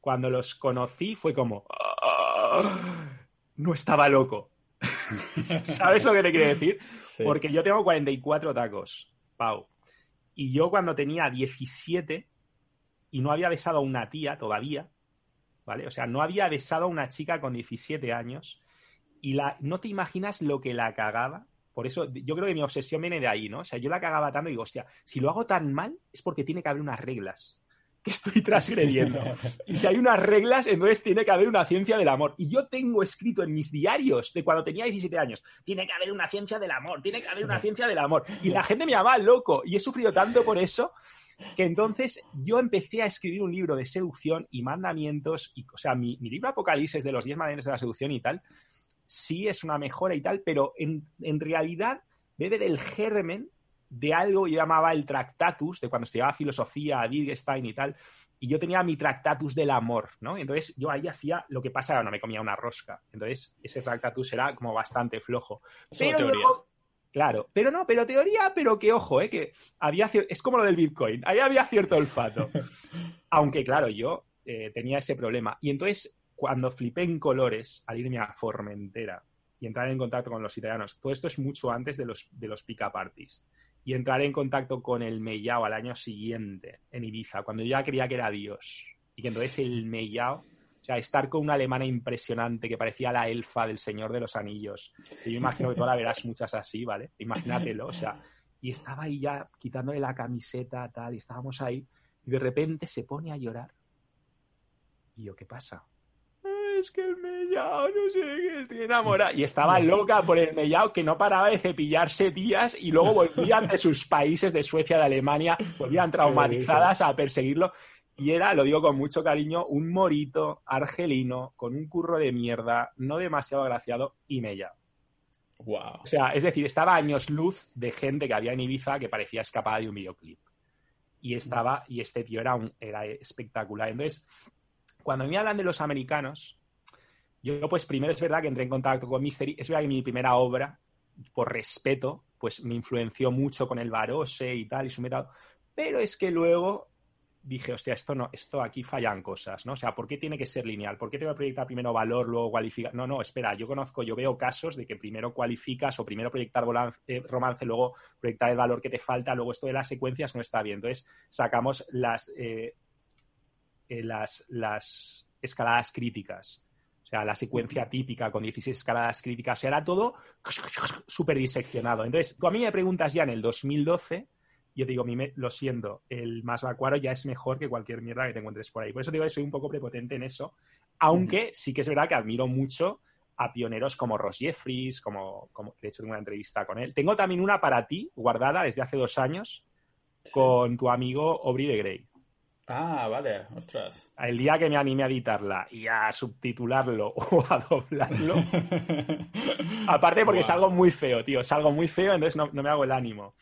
cuando los conocí, fue como... Ah, no estaba loco. ¿Sabes lo que te quiero decir? Porque yo tengo 44 tacos, Pau. Y yo cuando tenía 17, y no había besado a una tía todavía, ¿vale? O sea, no había besado a una chica con 17 años y la, no te imaginas lo que la cagaba. Por eso yo creo que mi obsesión viene de ahí, ¿no? O sea, yo la cagaba tanto y digo, hostia, si lo hago tan mal es porque tiene que haber unas reglas que estoy transgrediendo. Y si hay unas reglas, entonces tiene que haber una ciencia del amor. Y yo tengo escrito en mis diarios de cuando tenía 17 años, tiene que haber una ciencia del amor, tiene que haber una ciencia del amor. Y la gente me llama loco. Y he sufrido tanto por eso que entonces yo empecé a escribir un libro de seducción y mandamientos. Y, o sea, mi, libro Apocalipsis de los 10 mandamientos de la seducción y tal, sí es una mejora y tal, pero en, en realidad bebe del germen de algo yo llamaba el tractatus, de cuando estudiaba filosofía, Wittgenstein y tal, y yo tenía mi tractatus del amor, ¿no? Entonces yo ahí hacía lo que pasa, no me comía una rosca. Entonces ese tractatus era como bastante flojo. pero claro, pero no, pero teoría, pero que ojo, ¿eh? que había es como lo del Bitcoin, ahí había cierto olfato. Aunque claro, yo eh, tenía ese problema. Y entonces cuando flipé en colores al irme a Formentera y entrar en contacto con los italianos, todo esto es mucho antes de los, de los pick-up artists y entrar en contacto con el Mellao al año siguiente en Ibiza, cuando yo ya creía que era Dios. Y que entonces el Mellao, o sea, estar con una alemana impresionante que parecía la elfa del Señor de los Anillos. Y yo imagino que tú la verás muchas así, ¿vale? Imagínatelo, o sea, y estaba ahí ya quitándole la camiseta, tal, y estábamos ahí, y de repente se pone a llorar. Y yo, ¿qué pasa? Es que el mellao, no sé qué, estoy enamorada. Y estaba loca por el mellao que no paraba de cepillarse días y luego volvían de sus países, de Suecia, de Alemania, volvían traumatizadas a perseguirlo. Y era, lo digo con mucho cariño, un morito argelino con un curro de mierda, no demasiado agraciado y mellao. Wow. O sea, es decir, estaba años luz de gente que había en Ibiza que parecía escapada de un videoclip. Y estaba, y este tío era, un, era espectacular. Entonces, cuando me hablan de los americanos, yo, pues, primero es verdad que entré en contacto con Mystery. Es verdad que mi primera obra, por respeto, pues me influenció mucho con el Barose y tal, y su método. Pero es que luego dije, hostia, esto no, esto aquí fallan cosas, ¿no? O sea, ¿por qué tiene que ser lineal? ¿Por qué tengo que proyectar primero valor, luego cualificar? No, no, espera, yo conozco, yo veo casos de que primero cualificas o primero proyectar eh, romance, luego proyectar el valor que te falta, luego esto de las secuencias no está bien. Entonces, sacamos las, eh, eh, las, las escaladas críticas. O sea, la secuencia típica con 16 escaladas críticas, era todo súper diseccionado. Entonces, tú a mí me preguntas ya en el 2012, yo digo, lo siento, el más vacuaro ya es mejor que cualquier mierda que te encuentres por ahí. Por eso digo que soy un poco prepotente en eso, aunque sí que es verdad que admiro mucho a pioneros como Ross Jeffries, como, como de hecho tengo una entrevista con él. Tengo también una para ti, guardada desde hace dos años, con tu amigo Aubrey de Grey. Ah, vale, ostras. El día que me anime a editarla y a subtitularlo o a doblarlo. aparte porque es algo muy feo, tío. Es algo muy feo, entonces no, me hago el ánimo.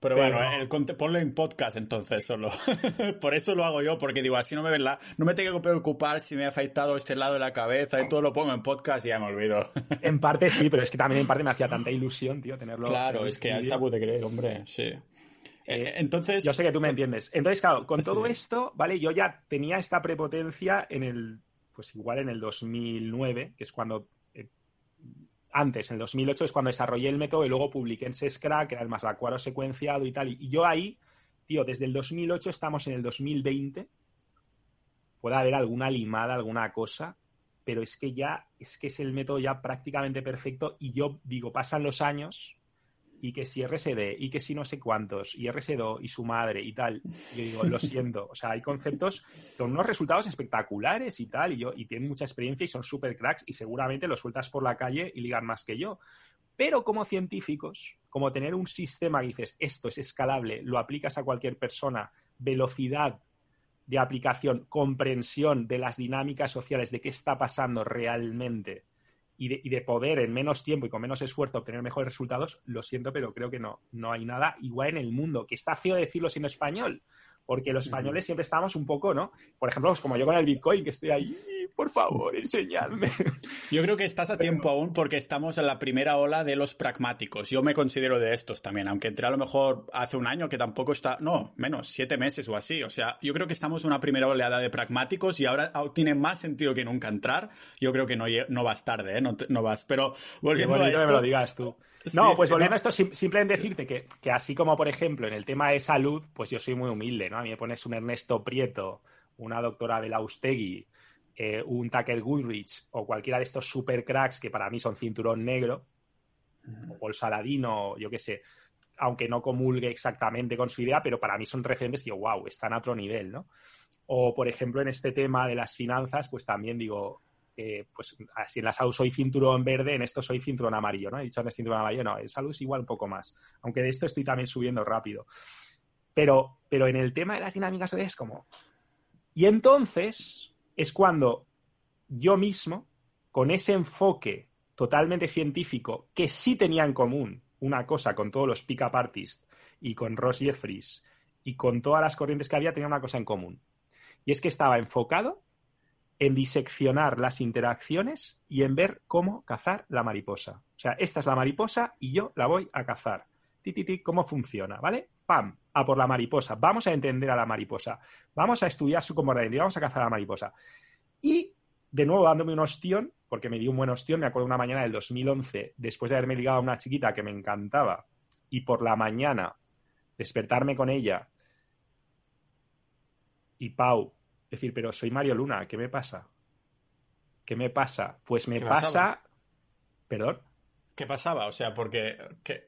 Pero, bueno, el, ponlo en podcast entonces solo. Por eso lo hago yo, porque digo, así no me ven la... No me tengo que preocupar si me ha afeitado este lado de la cabeza y todo lo pongo en podcast y ya me olvido. En parte sí, pero es que también en parte me hacía tanta ilusión, tío, tenerlo. Claro, es que al sabu de creer, hombre, sí. Eh, eh, entonces. Yo sé que tú me entiendes. Entonces, claro, con todo esto, ¿vale? Yo ya tenía esta prepotencia en el. Pues igual en el 2009, que es cuando. Eh, antes, en el 2008 es cuando desarrollé el método y luego publiqué en Sescra, que era el más vacuaro secuenciado y tal. Y yo ahí, tío, desde el 2008 estamos en el 2020. Puede haber alguna limada, alguna cosa, pero es que ya, es que es el método ya prácticamente perfecto. Y yo digo, pasan los años y que si RSD y que si no sé cuántos y RSD y su madre y tal. Yo digo, lo siento, o sea, hay conceptos con unos resultados espectaculares y tal, y yo y tienen mucha experiencia y son super cracks y seguramente los sueltas por la calle y ligan más que yo. Pero como científicos, como tener un sistema que dices, esto es escalable, lo aplicas a cualquier persona, velocidad de aplicación, comprensión de las dinámicas sociales, de qué está pasando realmente, y de, poder en menos tiempo y con menos esfuerzo obtener mejores resultados, lo siento, pero creo que no, no hay nada igual en el mundo. Que está feo decirlo siendo español, porque los españoles siempre estamos un poco, ¿no? Por ejemplo, pues como yo con el Bitcoin, que estoy ahí, por favor, enseñadme. Yo creo que estás a tiempo aún porque estamos en la primera ola de los pragmáticos. Yo me considero de estos también, aunque entré a lo mejor hace un año que tampoco está, no, menos, siete meses o así. O sea, yo creo que estamos en una primera oleada de pragmáticos y ahora tiene más sentido que nunca entrar. Yo creo que no, no vas tarde, ¿eh? No, no vas. Pero volviendo a esto... Me lo digas tú. No, pues volviendo a esto, simplemente decirte que, que, así como, por ejemplo, en el tema de salud, pues yo soy muy humilde, ¿no? A mí me pones un Ernesto Prieto, una doctora Belaustegui, eh, un Tucker Goodrich o cualquiera de estos super cracks que para mí son cinturón negro, o el Saladino, yo qué sé, aunque no comulgue exactamente con su idea, pero para mí son referentes que, wow, están a otro nivel, ¿no? O, por ejemplo, en este tema de las finanzas, pues también digo, eh, pues si en la salud soy cinturón verde, en esto soy cinturón amarillo, ¿no? He dicho antes cinturón amarillo, no, en salud es igual un poco más, aunque de esto estoy también subiendo rápido. Pero, pero en el tema de las dinámicas es como... Y entonces es cuando yo mismo, con ese enfoque totalmente científico que sí tenía en común una cosa con todos los pick-up artists y con Ross Jeffries y con todas las corrientes que había, tenía una cosa en común. Y es que estaba enfocado en diseccionar las interacciones y en ver cómo cazar la mariposa. O sea, esta es la mariposa y yo la voy a cazar. Ti, ¿cómo funciona? ¿Vale? ¡Pam! A por la mariposa. Vamos a entender a la mariposa. Vamos a estudiar su comportamiento y vamos a cazar a la mariposa. Y, de nuevo, dándome un ostión, porque me dio un buen ostión, me acuerdo una mañana del 2011, después de haberme ligado a una chiquita que me encantaba, y por la mañana despertarme con ella y Pau, decir, pero soy Mario Luna, ¿qué me pasa? ¿Qué me pasa? Pues me pasa... ¿Perdón? ¿Qué pasaba? O sea, porque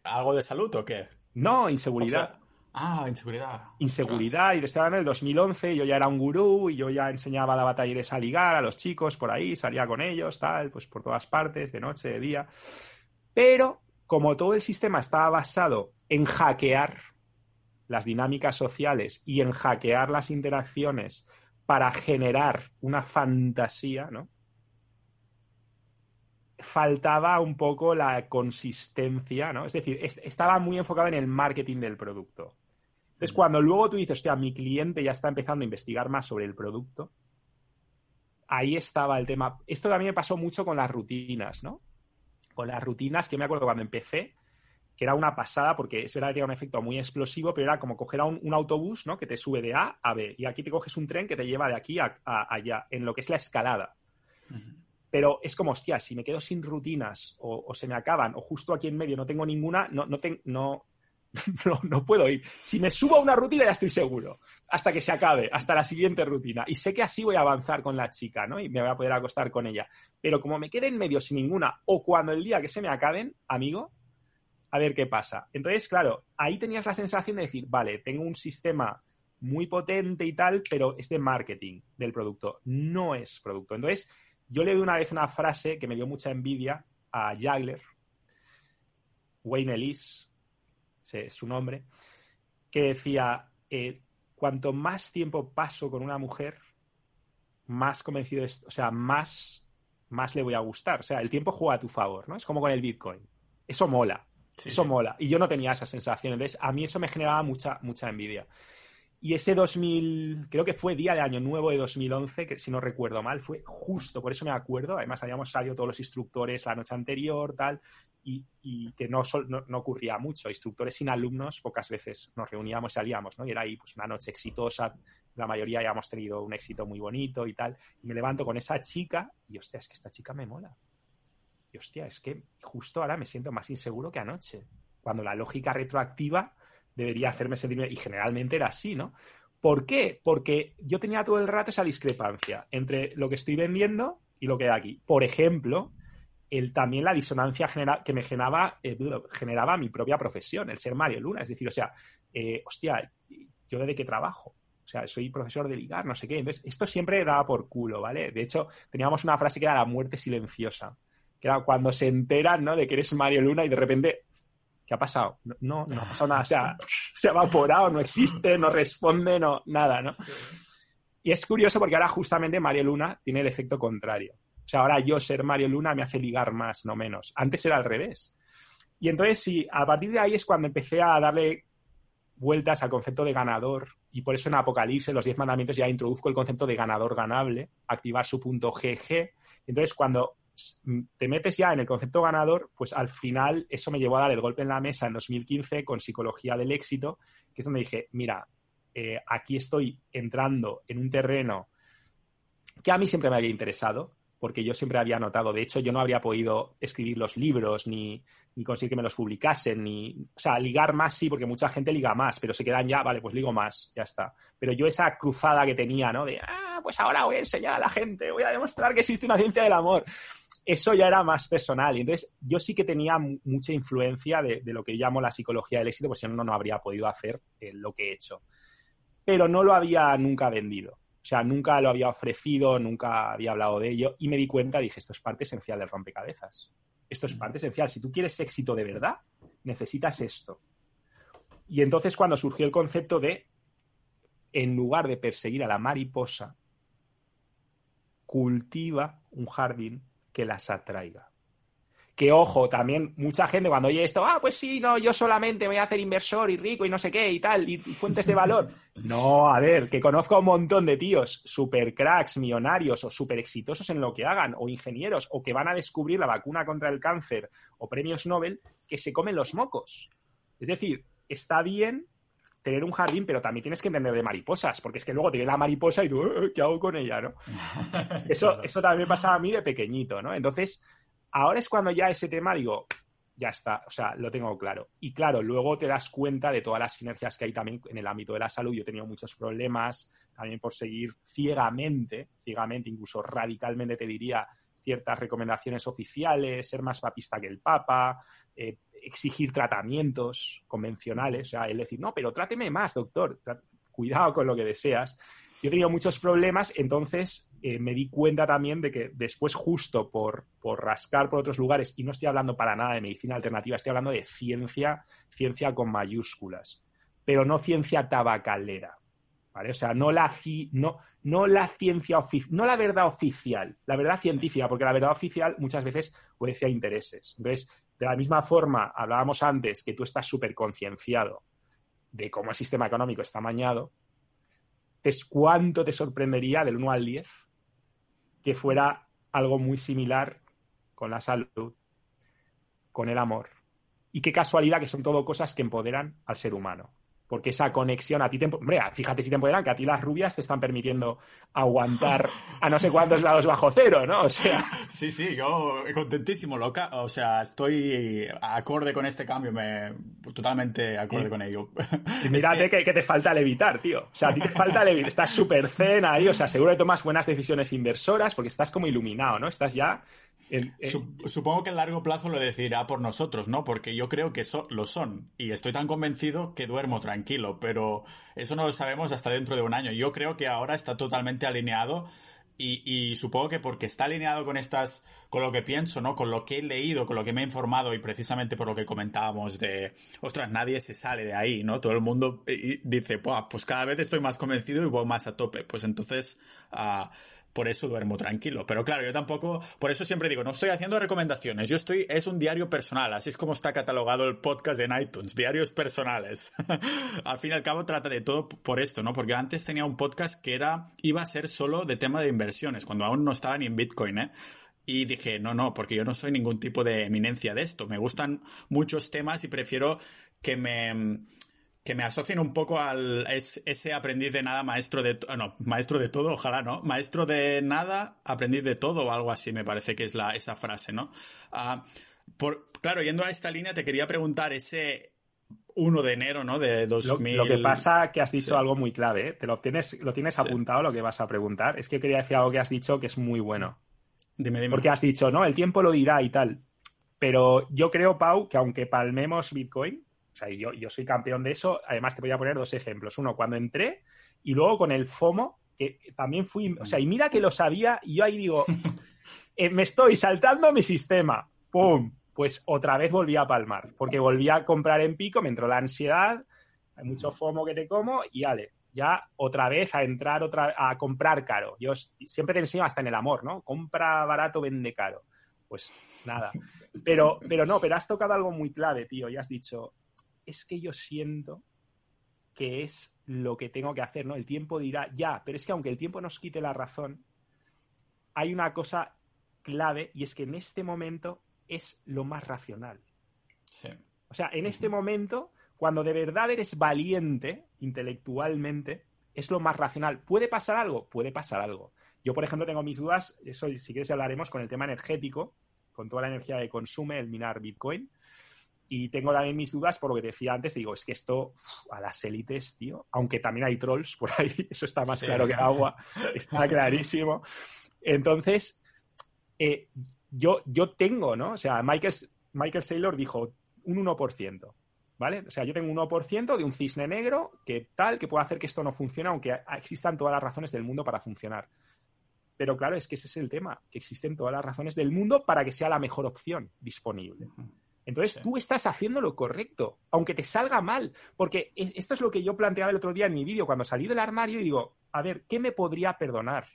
¿algo de salud o qué? No, inseguridad. ah, inseguridad. Inseguridad. Y estaba en el 2011, yo ya era un gurú y yo ya enseñaba a la batalleres a ligar a los chicos por ahí, salía con ellos, tal, pues por todas partes, de noche, de día. Pero como todo el sistema estaba basado en hackear las dinámicas sociales y en hackear las interacciones para generar una fantasía, ¿no? Faltaba un poco la consistencia, ¿no? Es decir, estaba muy enfocado en el marketing del producto. Entonces, cuando luego tú dices, hostia, mi cliente ya está empezando a investigar más sobre el producto, ahí estaba el tema. Esto también me pasó mucho con las rutinas, ¿no? Con las rutinas, que me acuerdo cuando empecé, que era una pasada porque es verdad que tenía un efecto muy explosivo, pero era como coger un, autobús, ¿no? Que te sube de A a B y aquí te coges un tren que te lleva de aquí a, allá, en lo que es la escalada. Pero es como, hostia, si me quedo sin rutinas o, se me acaban o justo aquí en medio no tengo ninguna, no, no, no, no, no, puedo ir. Si me subo a una rutina ya estoy seguro, hasta que se acabe, hasta la siguiente rutina. Y sé que así voy a avanzar con la chica, ¿no? Y me voy a poder acostar con ella. Pero como me quede en medio sin ninguna, o cuando el día que se me acaben, amigo, a ver qué pasa. Entonces, claro, ahí tenías la sensación de decir, vale, tengo un sistema muy potente y tal, pero es de marketing del producto, no es producto. Entonces, yo le di una vez una frase que me dio mucha envidia a Jagler, Wayne Ellis, es su nombre, que decía, eh, cuanto más tiempo paso con una mujer, más convencido es, o sea, más, más le voy a gustar. O sea, el tiempo juega a tu favor, ¿no? Es como con el Bitcoin. Eso mola. Eso mola. Y yo no tenía esa sensación. Entonces, a mí eso me generaba mucha, mucha envidia. Y ese 2000, creo que fue día de Año Nuevo de 2011, que si no recuerdo mal, fue justo, por eso me acuerdo. Además, habíamos salido todos los instructores la noche anterior, tal, y, que no, no, ocurría mucho. Instructores sin alumnos, pocas veces nos reuníamos y salíamos, ¿no? Y era ahí pues, una noche exitosa. La mayoría habíamos tenido un éxito muy bonito y tal. Y me levanto con esa chica y, hostia, es que esta chica me mola hostia, es que justo ahora me siento más inseguro que anoche, cuando la lógica retroactiva debería hacerme sentir, y generalmente era así, ¿no? ¿Por qué? Porque yo tenía todo el rato esa discrepancia entre lo que estoy vendiendo y lo que hay aquí. Por ejemplo, el, también la disonancia que me generaba, eh, generaba mi propia profesión, el ser Mario Luna. Es decir, o sea, eh, hostia, ¿yo de qué trabajo? O sea, soy profesor de ligar, no sé qué. Entonces, esto siempre daba por culo, ¿vale? De hecho, teníamos una frase que era la muerte silenciosa que era cuando se enteran, ¿no? De que eres Mario Luna y de repente, ¿qué ha pasado? No, no, ha pasado nada, o sea, se ha evaporado, no existe, no responde, no, nada, ¿no? Y es curioso porque ahora justamente Mario Luna tiene el efecto contrario. O sea, ahora yo ser Mario Luna me hace ligar más, no menos. Antes era al revés. Y entonces, sí, a partir de ahí es cuando empecé a darle vueltas al concepto de ganador. Y por eso en Apocalipsis, los diez mandamientos, ya introduzco el concepto de ganador ganable, activar su punto GG. Entonces, cuando te metes ya en el concepto ganador, pues al final eso me llevó a dar el golpe en la mesa en 2015 con Psicología del Éxito, que es donde dije, mira, eh, aquí estoy entrando en un terreno que a mí siempre me había interesado, porque yo siempre había notado, de hecho yo no habría podido escribir los libros ni, ni conseguir que me los publicasen, ni, o sea, ligar más sí, porque mucha gente liga más, pero se quedan ya, vale, pues ligo más, ya está. Pero yo esa cruzada que tenía, ¿no? De, ah, pues ahora voy a enseñar a la gente, voy a demostrar que existe una ciencia del amor. Eso ya era más personal. Y entonces yo sí que tenía mucha influencia de, lo que llamo la psicología del éxito, pues si no, no habría podido hacer eh, lo que he hecho. Pero no lo había nunca vendido. O sea, nunca lo había ofrecido, nunca había hablado de ello y me di cuenta, dije, esto es parte esencial del rompecabezas. Esto es parte esencial. Si tú quieres éxito de verdad, necesitas esto. Y entonces cuando surgió el concepto de, en lugar de perseguir a la mariposa, cultiva un jardín que las atraiga. Que ojo, también mucha gente cuando oye esto, ah, pues sí, no, yo solamente voy a hacer inversor y rico y no sé qué y tal, y, fuentes de valor. No, a ver, que conozco a un montón de tíos super cracks, millonarios o super exitosos en lo que hagan, o ingenieros, o que van a descubrir la vacuna contra el cáncer o premios Nobel, que se comen los mocos. Es decir, está bien tener un jardín, pero también tienes que entender de mariposas, porque es que luego tiene la mariposa y tú, eh, ¿qué hago con ella? ¿no? Eso, eso también me pasaba a mí de pequeñito, ¿no? Entonces, Ahora es cuando ya ese tema digo, ya está, o sea, lo tengo claro. Y claro, luego te das cuenta de todas las sinergias que hay también en el ámbito de la salud. Yo he tenido muchos problemas también por seguir ciegamente, ciegamente, incluso radicalmente te diría, ciertas recomendaciones oficiales, ser más papista que el Papa, eh, exigir tratamientos convencionales, o sea, el decir, no, pero tráteme más, doctor, cuidado con lo que deseas. Yo he tenido muchos problemas, entonces eh, me di cuenta también de que después, justo por, por, rascar por otros lugares, y no estoy hablando para nada de medicina alternativa, estoy hablando de ciencia, ciencia con mayúsculas, pero no ciencia tabacalera. ¿Vale? O sea, no la, no, no la ciencia oficial, no la verdad oficial, la verdad científica, porque la verdad oficial muchas veces obedece a intereses. Entonces, de la misma forma, hablábamos antes que tú estás súper concienciado de cómo el sistema económico está mañado, cuánto te sorprendería del 1 al 10 que fuera algo muy similar con la salud, con el amor. Y qué casualidad que son todo cosas que empoderan al ser humano porque esa conexión a ti te... Hombre, fíjate si te empoderan que a ti las rubias te están permitiendo aguantar a no sé cuántos lados bajo cero, ¿no? O sea... Sí, sí, yo contentísimo, loca. O sea, estoy acorde con este cambio, me... totalmente acorde con ello. Y mírate que... te falta levitar, tío. O sea, a ti te falta levitar. Estás súper zen ahí, o sea, seguro que tomas buenas decisiones inversoras porque estás como iluminado, ¿no? Estás ya Supongo que a largo plazo lo decidirá por nosotros, ¿no? Porque yo creo que lo son. Y estoy tan convencido que duermo tranquilo, pero eso no lo sabemos hasta dentro de un año. Yo creo que ahora está totalmente alineado y, supongo que porque está alineado con estas, con lo que pienso, ¿no? Con lo que he leído, con lo que me he informado y precisamente por lo que comentábamos de, ostras, nadie se sale de ahí, ¿no? Todo el mundo dice, pues cada vez estoy más convencido y voy más a tope. Pues entonces, uh, por eso duermo tranquilo. Pero claro, yo tampoco, por eso siempre digo, no estoy haciendo recomendaciones, yo estoy, es un diario personal, así es como está catalogado el podcast en iTunes, diarios personales. al fin y al cabo trata de todo por esto, ¿no? Porque antes tenía un podcast que era, iba a ser solo de tema de inversiones, cuando aún no estaba ni en Bitcoin, ¿eh? Y dije, no, no, porque yo no soy ningún tipo de eminencia de esto. Me gustan muchos temas y prefiero que me, que me asocien un poco al ese aprendiz de nada, maestro de no, maestro de todo, ojalá, ¿no? Maestro de nada, aprendiz de todo o algo así, me parece que es la, esa frase, ¿no? Ah, por, claro, yendo a esta línea, te quería preguntar ese 1 de enero, ¿no? De 2000. Lo, que pasa que has dicho algo muy clave, ¿eh? Te lo tienes, lo tienes apuntado lo que vas a preguntar. Es que quería decir algo que has dicho que es muy bueno. Dime, dime. Porque has dicho, no, el tiempo lo dirá y tal. Pero yo creo, Pau, que aunque palmemos Bitcoin, o sea, yo, yo soy campeón de eso. Además, te voy a poner dos ejemplos. Uno, cuando entré y luego con el FOMO, que también fui. O sea, y mira que lo sabía, y yo ahí digo, eh, me estoy saltando mi sistema. ¡Pum! Pues otra vez volví a palmar, porque volví a comprar en pico, me entró la ansiedad, hay mucho FOMO que te como, y ale, ya otra vez a entrar otra a comprar caro. Yo siempre te enseño hasta en el amor, ¿no? Compra barato, vende caro. Pues nada. Pero, pero no, pero has tocado algo muy clave, tío, y has dicho, es que yo siento que es lo que tengo que hacer, ¿no? El tiempo dirá, ya, pero es que aunque el tiempo nos quite la razón, hay una cosa clave y es que en este momento es lo más racional. Sí. O sea, en este momento, cuando de verdad eres valiente intelectualmente, es lo más racional. ¿Puede pasar algo? Puede pasar algo. Yo, por ejemplo, tengo mis dudas, eso si quieres hablaremos con el tema energético, con toda la energía que consume el minar Bitcoin. Y tengo también mis dudas por lo que decía antes. Digo, es que esto a las élites, tío, aunque también hay trolls por ahí, eso está más claro que agua, está clarísimo. Entonces, eh, yo, yo tengo, ¿no? O sea, Michael, Michael Saylor dijo un 1%, ¿vale? O sea, yo tengo un 1% de un cisne negro que tal, que puede hacer que esto no funcione, aunque existan todas las razones del mundo para funcionar. Pero claro, es que ese es el tema, que existen todas las razones del mundo para que sea la mejor opción disponible. Entonces tú estás haciendo lo correcto, aunque te salga mal, porque esto es lo que yo planteaba el otro día en mi vídeo cuando salí del armario y digo, a ver, ¿qué me podría perdonar?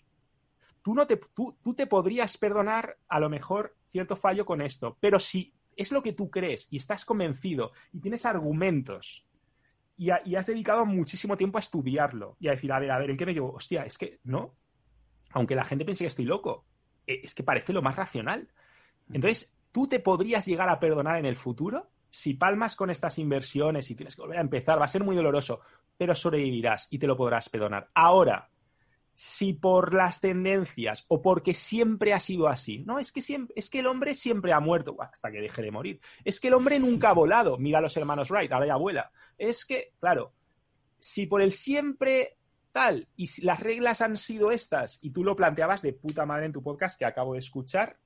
Tú, no te, tú, te podrías perdonar a lo mejor cierto fallo con esto, pero si es lo que tú crees y estás convencido y tienes argumentos y, y, has dedicado muchísimo tiempo a estudiarlo y a decir, a ver, a ver, ¿en qué me llevo? Hostia, es que no, aunque la gente piense que estoy loco, eh, es que parece lo más racional. Entonces, ¿tú te podrías llegar a perdonar en el futuro? Si palmas con estas inversiones y tienes que volver a empezar, va a ser muy doloroso, pero sobrevivirás y te lo podrás perdonar. Ahora, si por las tendencias o porque siempre ha sido así, no, es que, siempre, es que el hombre siempre ha muerto, hasta que deje de morir, es que el hombre nunca ha volado, mira a los hermanos Wright, ahora ya vuela, es que, claro, si por el siempre tal, y las reglas han sido estas, y tú lo planteabas de puta madre en tu podcast que acabo de escuchar,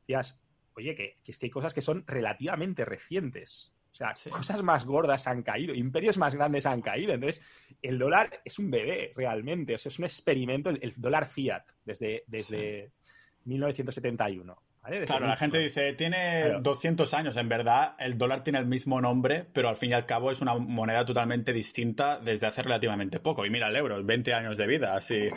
decías, oye, que, es que hay cosas que son relativamente recientes. O sea, cosas más gordas han caído, imperios más grandes han caído. Entonces, el dólar es un bebé realmente. O sea, es un experimento, el, dólar fiat, desde, desde 1971. Claro, la gente dice, tiene 200 años. En verdad, el dólar tiene el mismo nombre, pero al fin y al cabo es una moneda totalmente distinta desde hace relativamente poco. Y mira el euro, 20 años de vida. Así,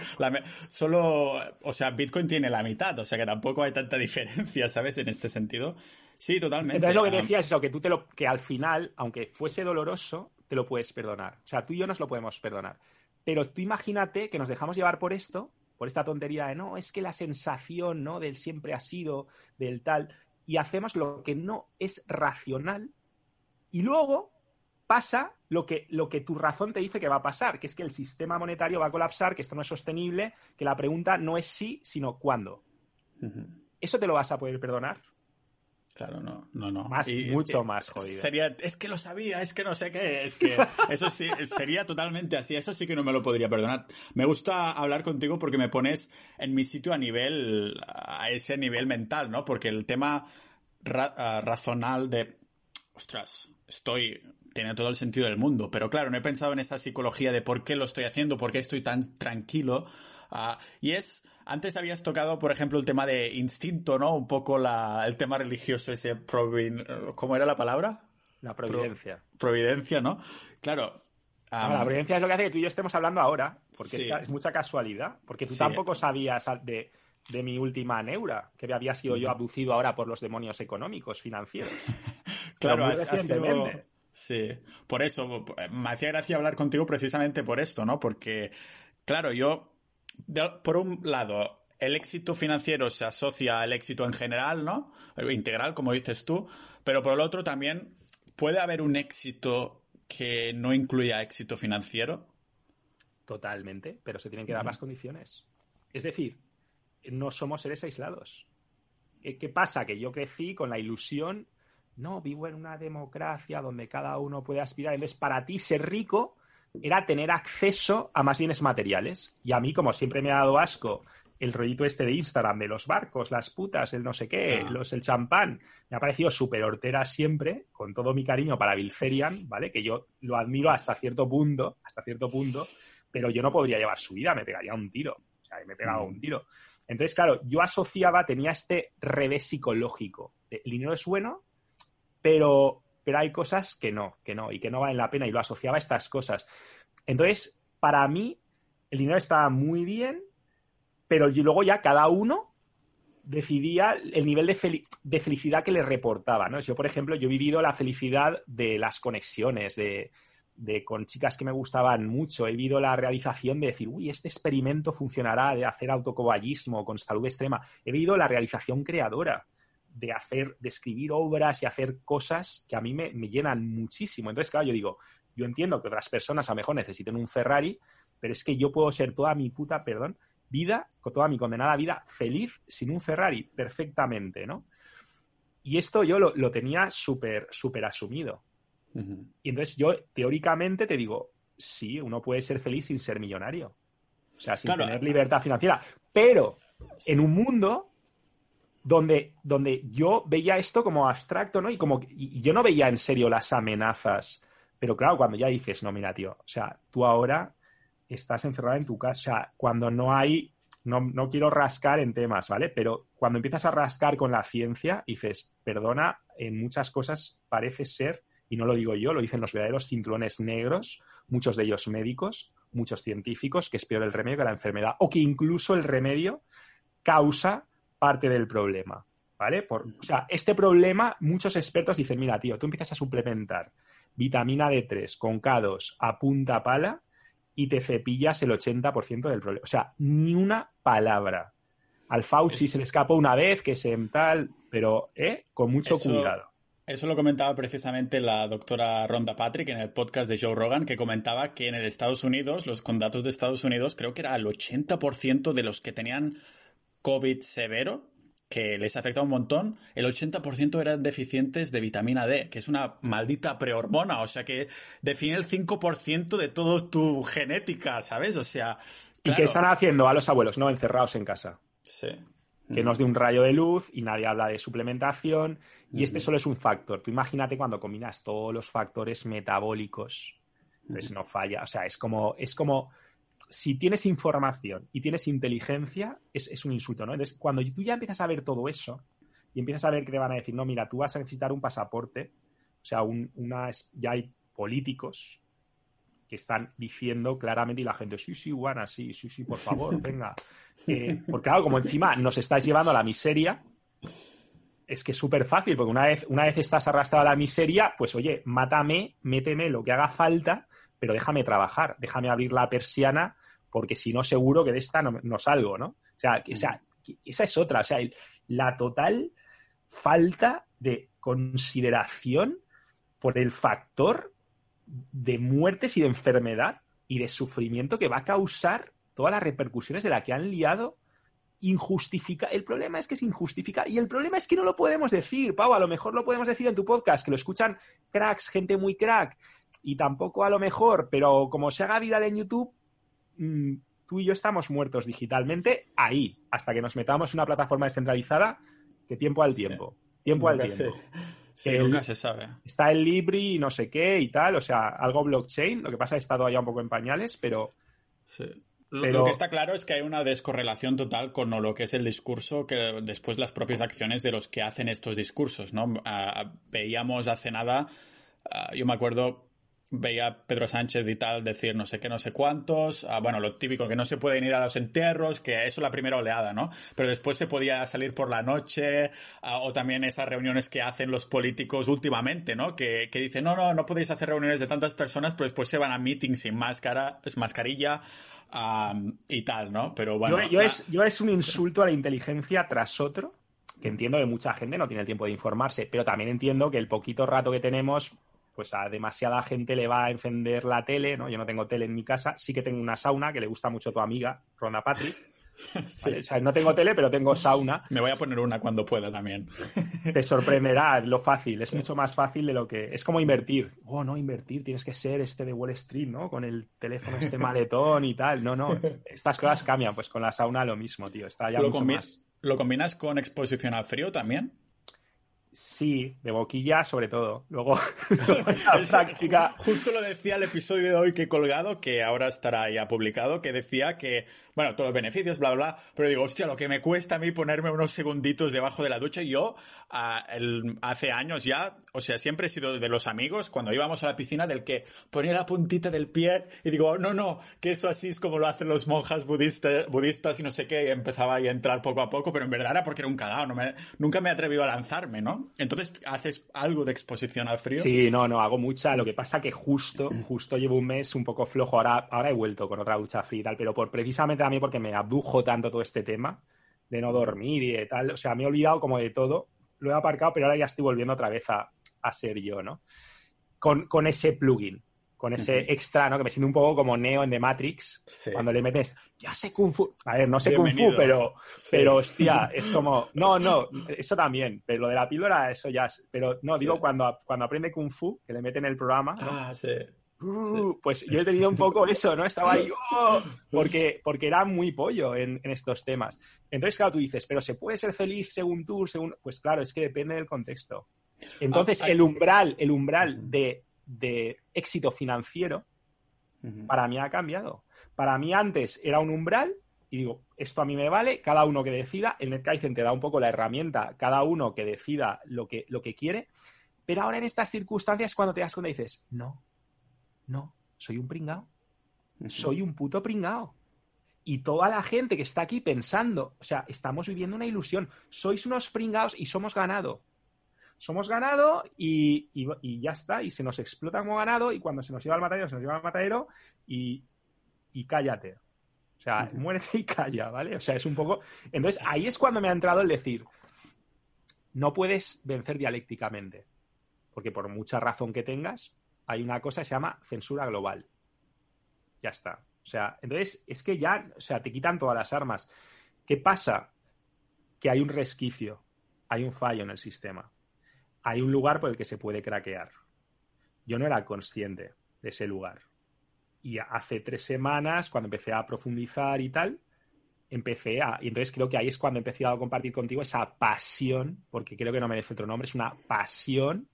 solo, o sea, Bitcoin tiene la mitad, o sea que tampoco hay tanta diferencia, ¿sabes? En este sentido. Sí, totalmente. Entonces lo que decía es que tú te lo, que al final, aunque fuese doloroso, te lo puedes perdonar. O sea, tú y yo nos lo podemos perdonar. Pero tú imagínate que nos dejamos llevar por esto por esta tontería de no, es que la sensación, ¿no? Del siempre ha sido, del tal, y hacemos lo que no es racional, y luego pasa lo que, lo que tu razón te dice que va a pasar, que es que el sistema monetario va a colapsar, que esto no es sostenible, que la pregunta no es sí, sino cuándo. ¿Eso te lo vas a poder perdonar? Claro, no, no, no. Más, mucho más jodido. Sería, es que lo sabía, es que no sé qué, es que eso sí, sería totalmente así, eso sí que no me lo podría perdonar. Me gusta hablar contigo porque me pones en mi sitio a nivel, a ese nivel mental, ¿no? Porque el tema ah, razonal de, ostras, estoy, tiene todo el sentido del mundo, pero claro, no he pensado en esa psicología de por qué lo estoy haciendo, por qué estoy tan tranquilo, ah, y es antes habías tocado, por ejemplo, el tema de instinto, ¿no? Un poco el tema religioso, ese ¿cómo era la palabra? La providencia. providencia, ¿no? Claro. la providencia es lo que hace que tú y yo estemos hablando ahora, porque es, mucha casualidad, porque tú tampoco sabías de, mi última neura, que había sido yo abducido ahora por los demonios económicos, financieros. claro, ha, sido... Sí, por eso, me hacía gracia hablar contigo precisamente por esto, ¿no? Porque, claro, yo por un lado, el éxito financiero se asocia al éxito en general, ¿no? Integral, como dices tú, pero por el otro también puede haber un éxito que no incluya éxito financiero. Totalmente, pero se tienen que dar las condiciones. Es decir, no somos seres aislados. ¿Qué pasa? Que yo crecí con la ilusión, no, vivo en una democracia donde cada uno puede aspirar. Entonces, para ti ser rico era tener acceso a más bienes materiales. Y a mí, como siempre me ha dado asco el rollito este de Instagram, de los barcos, las putas, el no sé qué, ah. los, el champán, me ha parecido súper hortera siempre, con todo mi cariño para Bilzerian, ¿vale? Que yo lo admiro hasta cierto punto, hasta cierto punto, pero yo no podría llevar su vida, me pegaría un tiro. O sea, me pegaba un mm. tiro. Entonces, claro, yo asociaba, tenía este revés psicológico. El dinero es bueno, pero pero hay cosas que no, que no, y que no valen la pena, y lo asociaba a estas cosas. Entonces, para mí, el dinero estaba muy bien, pero luego ya cada uno decidía el nivel de, felicidad que le reportaba, ¿no? Yo, por ejemplo, yo he vivido la felicidad de las conexiones, de, de, con chicas que me gustaban mucho. He vivido la realización de decir, uy, este experimento funcionará, de hacer autocoballismo con salud extrema. He vivido la realización creadora de hacer, de escribir obras y hacer cosas que a mí me, llenan muchísimo. Entonces, claro, yo digo, yo entiendo que otras personas a lo mejor necesiten un Ferrari, pero es que yo puedo ser toda mi puta, perdón, vida, toda mi condenada vida, feliz sin un Ferrari, perfectamente, ¿no? Y esto yo lo, tenía súper, súper asumido. Y entonces yo, teóricamente, te digo, sí, uno puede ser feliz sin ser millonario. O sea, sin tener libertad financiera. Pero en un mundo donde, donde yo veía esto como abstracto, ¿no? Y como y yo no veía en serio las amenazas. Pero claro, cuando ya dices, no, mira, tío, o sea, tú ahora estás encerrado en tu casa, o sea, cuando no hay, no, no quiero rascar en temas, ¿vale? Pero cuando empiezas a rascar con la ciencia, dices, perdona, en muchas cosas parece ser, y no lo digo yo, lo dicen los verdaderos cinturones negros, muchos de ellos médicos, muchos científicos, que es peor el remedio que la enfermedad, o que incluso el remedio causa parte del problema. ¿Vale? Por, o sea, este problema, muchos expertos dicen, mira, tío, tú empiezas a suplementar vitamina D3 con K2 a punta pala y te cepillas el 80% del problema. O sea, ni una palabra. Al Fauci se le escapó una vez, que se tal, pero ¿eh? con mucho cuidado. Eso lo comentaba precisamente la doctora Ronda Patrick en el podcast de Joe Rogan, que comentaba que en el Estados Unidos, los con datos de Estados Unidos, creo que era el 80% de los que tenían COVID severo, que les afecta un montón, el 80% eran deficientes de vitamina D, que es una maldita prehormona, o sea que define el 5% de toda tu genética, ¿sabes? O sea... ¿Y qué están haciendo a los abuelos? No, encerrados en casa. Sí. Que nos dé un rayo de luz y nadie habla de suplementación. Y este solo es un factor. Tú imagínate cuando combinas todos los factores metabólicos, pues no falla. O sea, es como, es como si tienes información y tienes inteligencia, es, un insulto, ¿no? Entonces, cuando tú ya empiezas a ver todo eso y empiezas a ver que te van a decir, no, mira, tú vas a necesitar un pasaporte, o sea, ya hay políticos que están diciendo claramente y la gente, sí, sí, Juana, sí, sí, sí, por favor, venga. Eh, porque claro, como encima nos estáis llevando a la miseria, es que es súper fácil, porque una vez, una vez estás arrastrado a la miseria, pues oye, mátame, méteme lo que haga falta pero déjame trabajar, déjame abrir la persiana, porque si no, seguro que de esta no, salgo, ¿no? O sea, esa es otra, o sea, la total falta de consideración por el factor de muertes y de enfermedad y de sufrimiento que va a causar todas las repercusiones de la que han liado injustifica. El problema es que es injustificado. Y el problema es que no lo podemos decir, Pau. A lo mejor lo podemos decir en tu podcast, que lo escuchan cracks, gente muy crack. Y tampoco a lo mejor, pero como se haga viral en YouTube, mm, tú y yo estamos muertos digitalmente ahí, hasta que nos metamos en una plataforma descentralizada, que tiempo al tiempo. Tiempo al tiempo. Sí, nunca se sabe. Está el Libri y no sé qué y tal, o sea, algo blockchain. Lo que pasa es que he estado ya un poco en pañales, pero. Sí. Lo que está claro es que hay una descorrelación total con lo que es el discurso que después las propias acciones de los que hacen estos discursos, ¿no? Ah, veíamos hace nada, ah, yo me acuerdo veía Pedro Sánchez y tal decir no sé qué, no sé cuántos, ah, bueno, lo típico, que no se pueden ir a los entierros, que eso es la primera oleada, ¿no? Pero después se podía salir por la noche, ah, o también esas reuniones que hacen los políticos últimamente, ¿no? Que, que dicen, no, no, no podéis hacer reuniones de tantas personas, pero después se van a meetings sin máscara, es mascarilla y tal, ¿no? Pero bueno. Yo, es, yo es un insulto a la inteligencia tras otro que entiendo que mucha gente no tiene el tiempo de informarse, pero también entiendo que el poquito rato que tenemos, pues a demasiada gente le va a encender la tele, ¿no? Yo no tengo tele en mi casa, sí que tengo una sauna que le gusta mucho a tu amiga, Rona Patrick. no tengo tele, pero tengo sauna. Me voy a poner una cuando pueda también. Te sorprenderá lo fácil, es mucho más fácil de lo que... Es como invertir. Oh, no, invertir, tienes que ser este de Wall Street, ¿no? Con el teléfono, este maletón y tal. No, no, estas cosas cambian, pues con la sauna lo mismo, tío. Está ya mucho más... ¿Lo combinas con exposición al frío también? Sí, de boquilla sobre todo. Luego, la práctica. Justo lo decía el episodio de hoy que he colgado, que ahora estará ya publicado, que decía que, bueno, todos los beneficios, bla, bla, bla, pero digo, hostia, lo que me cuesta a mí ponerme unos segunditos debajo de la ducha. Yo, hace años ya, o sea, siempre he sido de los amigos, cuando íbamos a la piscina, del que ponía la puntita del pie y digo, no, no, que eso así es como lo hacen los monjas budistas, budistas y no sé qué, y empezaba a entrar poco a poco, pero en verdad era porque era un cagado, no me, nunca me he atrevido a lanzarme, ¿no? Entonces, ¿haces algo de exposición al frío? Sí, no, no, hago mucha. Lo que pasa que justo, justo llevo un mes un poco flojo. Ahora, ahora he vuelto con otra ducha fría y tal, pero por precisamente a mí porque me abdujo tanto todo este tema de no dormir y de tal. O sea, me he olvidado como de todo. Lo he aparcado, pero ahora ya estoy volviendo otra vez a, ser yo, ¿no? Con, ese plugin. Con ese extra, ¿no? Que me siento un poco como Neo en The Matrix, cuando le metes, ya sé Kung Fu. A ver, no sé Kung Fu, pero, pero hostia, es como, no, no, eso también, pero lo de la píldora, eso ya, es, pero no, digo cuando, cuando aprende Kung Fu, que le meten el programa. Ah, uh, pues yo he tenido un poco eso, ¿no? Estaba ahí, oh, porque, porque era muy pollo en, en, estos temas. Entonces, claro, tú dices, pero ¿se puede ser feliz según tú? Según... Pues claro, es que depende del contexto. Entonces, ah, el umbral, el umbral de de éxito financiero, para mí ha cambiado. Para mí antes era un umbral y digo, esto a mí me vale, cada uno que decida, el NetKaizen te da un poco la herramienta, cada uno que decida lo que, lo que quiere, pero ahora en estas circunstancias cuando te das cuenta dices, no, no, soy un pringao, soy un puto pringao. Y toda la gente que está aquí pensando, o sea, estamos viviendo una ilusión, sois unos pringaos y somos ganado somos ganado y, ya está, y se nos explota como ganado y cuando se nos lleva al matadero, se nos lleva al matadero y, cállate. O sea, muérete y calla, ¿vale? O sea, es un poco... Entonces, ahí es cuando me ha entrado el decir, no puedes vencer dialécticamente, porque por mucha razón que tengas, hay una cosa que se llama censura global. Ya está. O sea, entonces es que ya, o sea, te quitan todas las armas. ¿Qué pasa? Que hay un resquicio, hay un fallo en el sistema hay un lugar por el que se puede craquear. Yo no era consciente de ese lugar. Y hace tres semanas, cuando empecé a profundizar y tal, empecé a. Y entonces creo que ahí es cuando empecé a compartir contigo esa pasión, porque creo que no merece otro nombre, es una pasión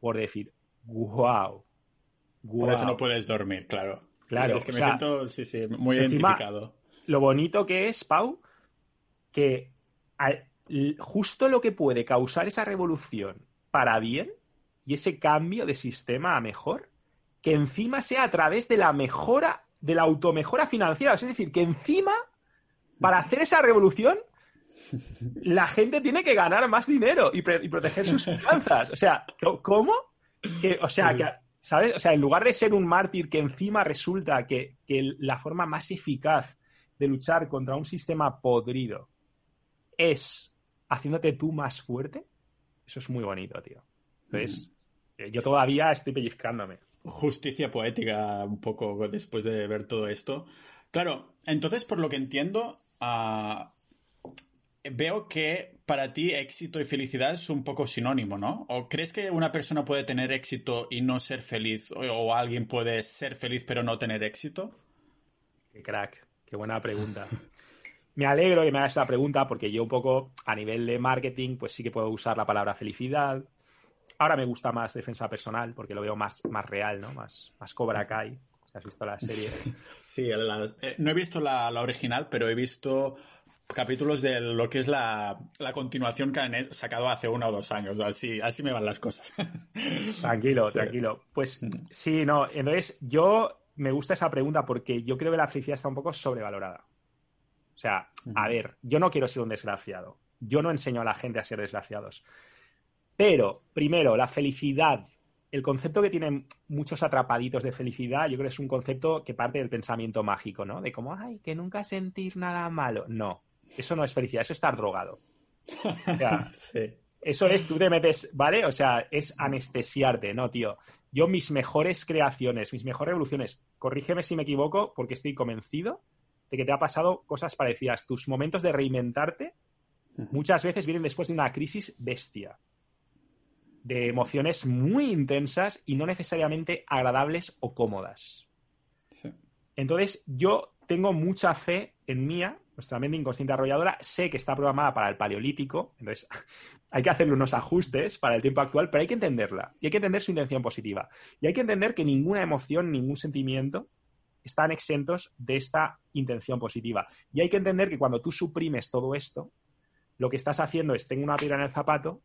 por decir, wow. Por eso no puedes dormir, claro. Claro. Es que me siento muy identificado. Lo bonito que es, Pau, que justo lo que puede causar esa revolución para bien y ese cambio de sistema a mejor, que encima sea a través de la mejora, de la automejora financiera. Es decir, que encima, para hacer esa revolución, la gente tiene que ganar más dinero y, proteger sus finanzas. O sea, ¿cómo? Que, o sea, que, ¿sabes? O sea, en lugar de ser un mártir que encima resulta que, que la forma más eficaz de luchar contra un sistema podrido es haciéndote tú más fuerte, eso es muy bonito, tío. Entonces, mm. eh, yo todavía estoy pellizcándome. Justicia poética, un poco después de ver todo esto. Claro, entonces, por lo que entiendo, ah, veo que para ti éxito y felicidad es un poco sinónimo, ¿no? ¿O crees que una persona puede tener éxito y no ser feliz? ¿O, alguien puede ser feliz pero no tener éxito? Qué crack, qué buena pregunta. Me alegro que me hagas esta pregunta porque yo un poco a nivel de marketing pues sí que puedo usar la palabra felicidad. Ahora me gusta más defensa personal porque lo veo más, más real, ¿no? Más, más Cobra Kai. ¿Has visto la serie? Sí, eh, no he visto la, original, pero he visto capítulos de lo que es la, continuación que han sacado hace uno o dos años. Así, así me van las cosas. Tranquilo, tranquilo. Pues mm. sí, no. Entonces, yo me gusta esa pregunta porque yo creo que la felicidad está un poco sobrevalorada. O sea, a ver, yo no quiero ser un desgraciado. Yo no enseño a la gente a ser desgraciados. Pero, primero, la felicidad, el concepto que tienen muchos atrapaditos de felicidad, yo creo que es un concepto que parte del pensamiento mágico, ¿no? De como, ay, que nunca sentir nada malo. No, eso no es felicidad, eso es estar drogado. O sea, sí. Eso es, tú te metes, ¿vale? O sea, es anestesiarte, ¿no, tío? Yo mis mejores creaciones, mis mejores revoluciones, corrígeme si me equivoco, porque estoy convencido de que te ha pasado cosas parecidas. Tus momentos de reinventarte muchas veces vienen después de una crisis bestia, de emociones muy intensas y no necesariamente agradables o cómodas. Entonces, yo tengo mucha fe en mía, nuestra mente inconsciente arrolladora, sé que está programada para el paleolítico, entonces hay que hacerle unos ajustes para el tiempo actual, pero hay que entenderla y hay que entender su intención positiva. Y hay que entender que ninguna emoción, ningún sentimiento están exentos de esta intención positiva. Y hay que entender que cuando tú suprimes todo esto, lo que estás haciendo es tengo una piedra en el zapato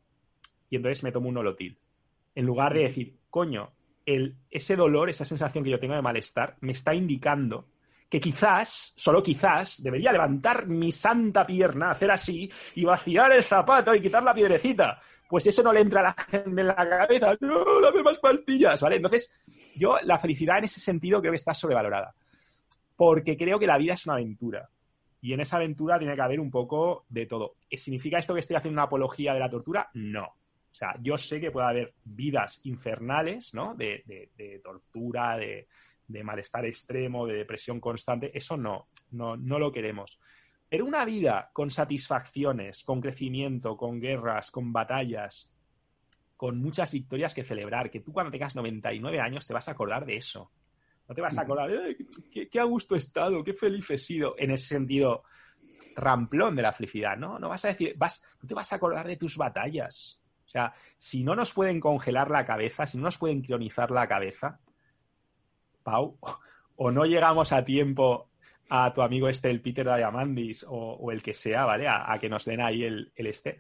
y entonces me tomo un nolotil. En lugar de decir, coño, el, ese dolor, esa sensación que yo tengo de malestar, me está indicando que quizás, solo quizás, debería levantar mi santa pierna, hacer así y vaciar el zapato y quitar la piedrecita. Pues eso no le entra a la gente en la cabeza. No, dame más pastillas, ¿vale? Entonces, yo la felicidad en ese sentido creo que está sobrevalorada. Porque creo que la vida es una aventura. Y en esa aventura tiene que haber un poco de todo. ¿Significa esto que estoy haciendo una apología de la tortura? No. O sea, yo sé que puede haber vidas infernales, ¿no? De, de, tortura, de, de, malestar extremo, de depresión constante. Eso no, no, no lo queremos. Pero una vida con satisfacciones, con crecimiento, con guerras, con batallas, con muchas victorias que celebrar, que tú cuando tengas 99 años te vas a acordar de eso. No te vas a acordar de qué, qué, a gusto he estado, qué feliz he sido. En ese sentido, ramplón de la felicidad, ¿no? No vas a decir, vas, no te vas a acordar de tus batallas. O sea, si no nos pueden congelar la cabeza, si no nos pueden crionizar la cabeza, Pau, o no llegamos a tiempo a tu amigo este, el Peter Diamandis, o, o el que sea, ¿vale? A, que nos den ahí el, este.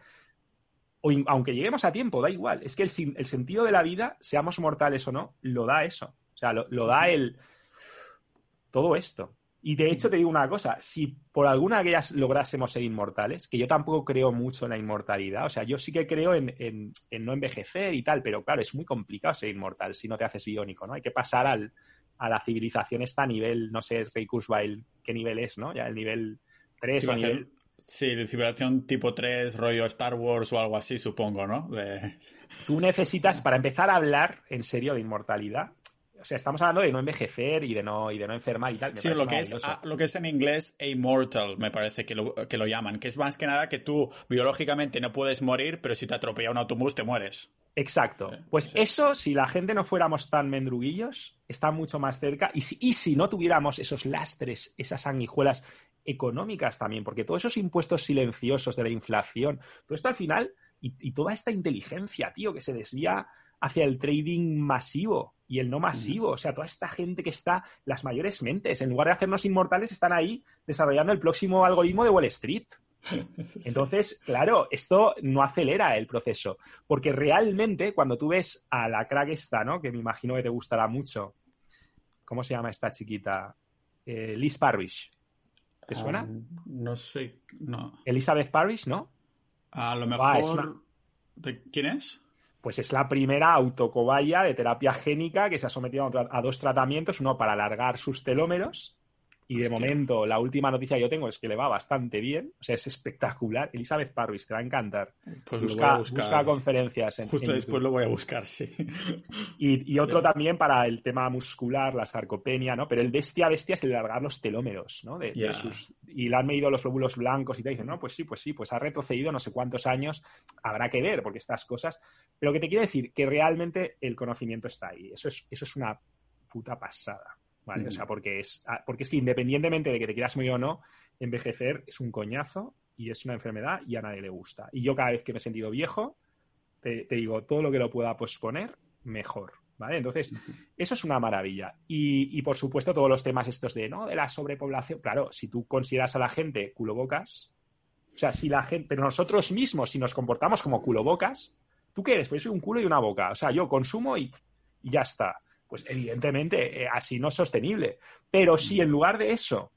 O aunque lleguemos a tiempo, da igual. Es que el, sentido de la vida, seamos mortales o no, lo da eso. O sea, lo, da el. Todo esto. Y de hecho te digo una cosa, si por alguna de ellas lográsemos ser inmortales, que yo tampoco creo mucho en la inmortalidad, o sea, yo sí que creo en, no envejecer y tal, pero claro, es muy complicado ser inmortal si no te haces biónico, ¿no? Hay que pasar al, a la civilización esta a nivel, no sé, Rey Kurzweil, qué nivel es, ¿no? Ya el nivel 3 sí, o nivel... Sí, de civilización tipo 3, rollo Star Wars o algo así, supongo, ¿no? Tú necesitas, para empezar a hablar en serio de inmortalidad, o sea, estamos hablando de no envejecer y de no, y de no enfermar y tal. sí, lo que, es, lo que es en inglés immortal, me parece que lo, que lo llaman, que es más que nada que tú biológicamente no puedes morir, pero si te atropella un autobús te mueres. Exacto. Pues eso, si la gente no fuéramos tan mendruguillos, está mucho más cerca. Y si, y si no tuviéramos esos lastres, esas sanguijuelas económicas también, porque todos esos impuestos silenciosos de la inflación, todo esto al final, y, y toda esta inteligencia, tío, que se desvía hacia el trading masivo y el no masivo. O sea, toda esta gente que está, las mayores mentes, en lugar de hacernos inmortales, están ahí desarrollando el próximo algoritmo de Wall Street. Entonces, claro, esto no acelera el proceso, porque realmente cuando tú ves a la crack esta, ¿no? Que me imagino que te gustará mucho. ¿Cómo se llama esta chiquita? Eh, Liz Parrish. ¿Te suena? Ah, no sé, no. Elizabeth Parrish, ¿no? A lo mejor... ¿De quién es? pues es la primera autocobaya de terapia génica que se ha sometido a, dos tratamientos, uno para alargar sus telómeros y de momento, la última noticia que yo tengo es que le va bastante bien. O sea, es espectacular. Elizabeth Parvis, te va a encantar. Pues busca, busca conferencias. En, Justo después lo voy a buscar, sí. Y, otro también para el tema muscular, la sarcopenia, ¿no? Pero el bestia bestia es el alargar los telómeros, ¿no? De, sus, y le han medido los glóbulos blancos y te dicen, no, pues sí, pues sí, pues ha retrocedido no sé cuántos años. Habrá que ver, porque estas cosas. Pero que te quiero decir que realmente el conocimiento está ahí. Eso es, eso es una puta pasada. ¿Vale? O sea, porque es, ah, porque es que independientemente de que te quieras morir o no, envejecer es un coñazo y es una enfermedad y a nadie le gusta. Y yo cada vez que me he sentido viejo, te, digo, todo lo que lo pueda posponer, mejor. ¿Vale? Entonces, eso es una maravilla. Y, por supuesto, todos los temas estos de, ¿no? De la sobrepoblación. Claro, si tú consideras a la gente culo bocas, o sea, si la gente, pero nosotros mismos, si nos comportamos como culo bocas, ¿tú qué eres? Pues soy un culo y una boca. O sea, yo consumo y, y ya está pues evidentemente eh, así no es sostenible. Pero si en lugar de eso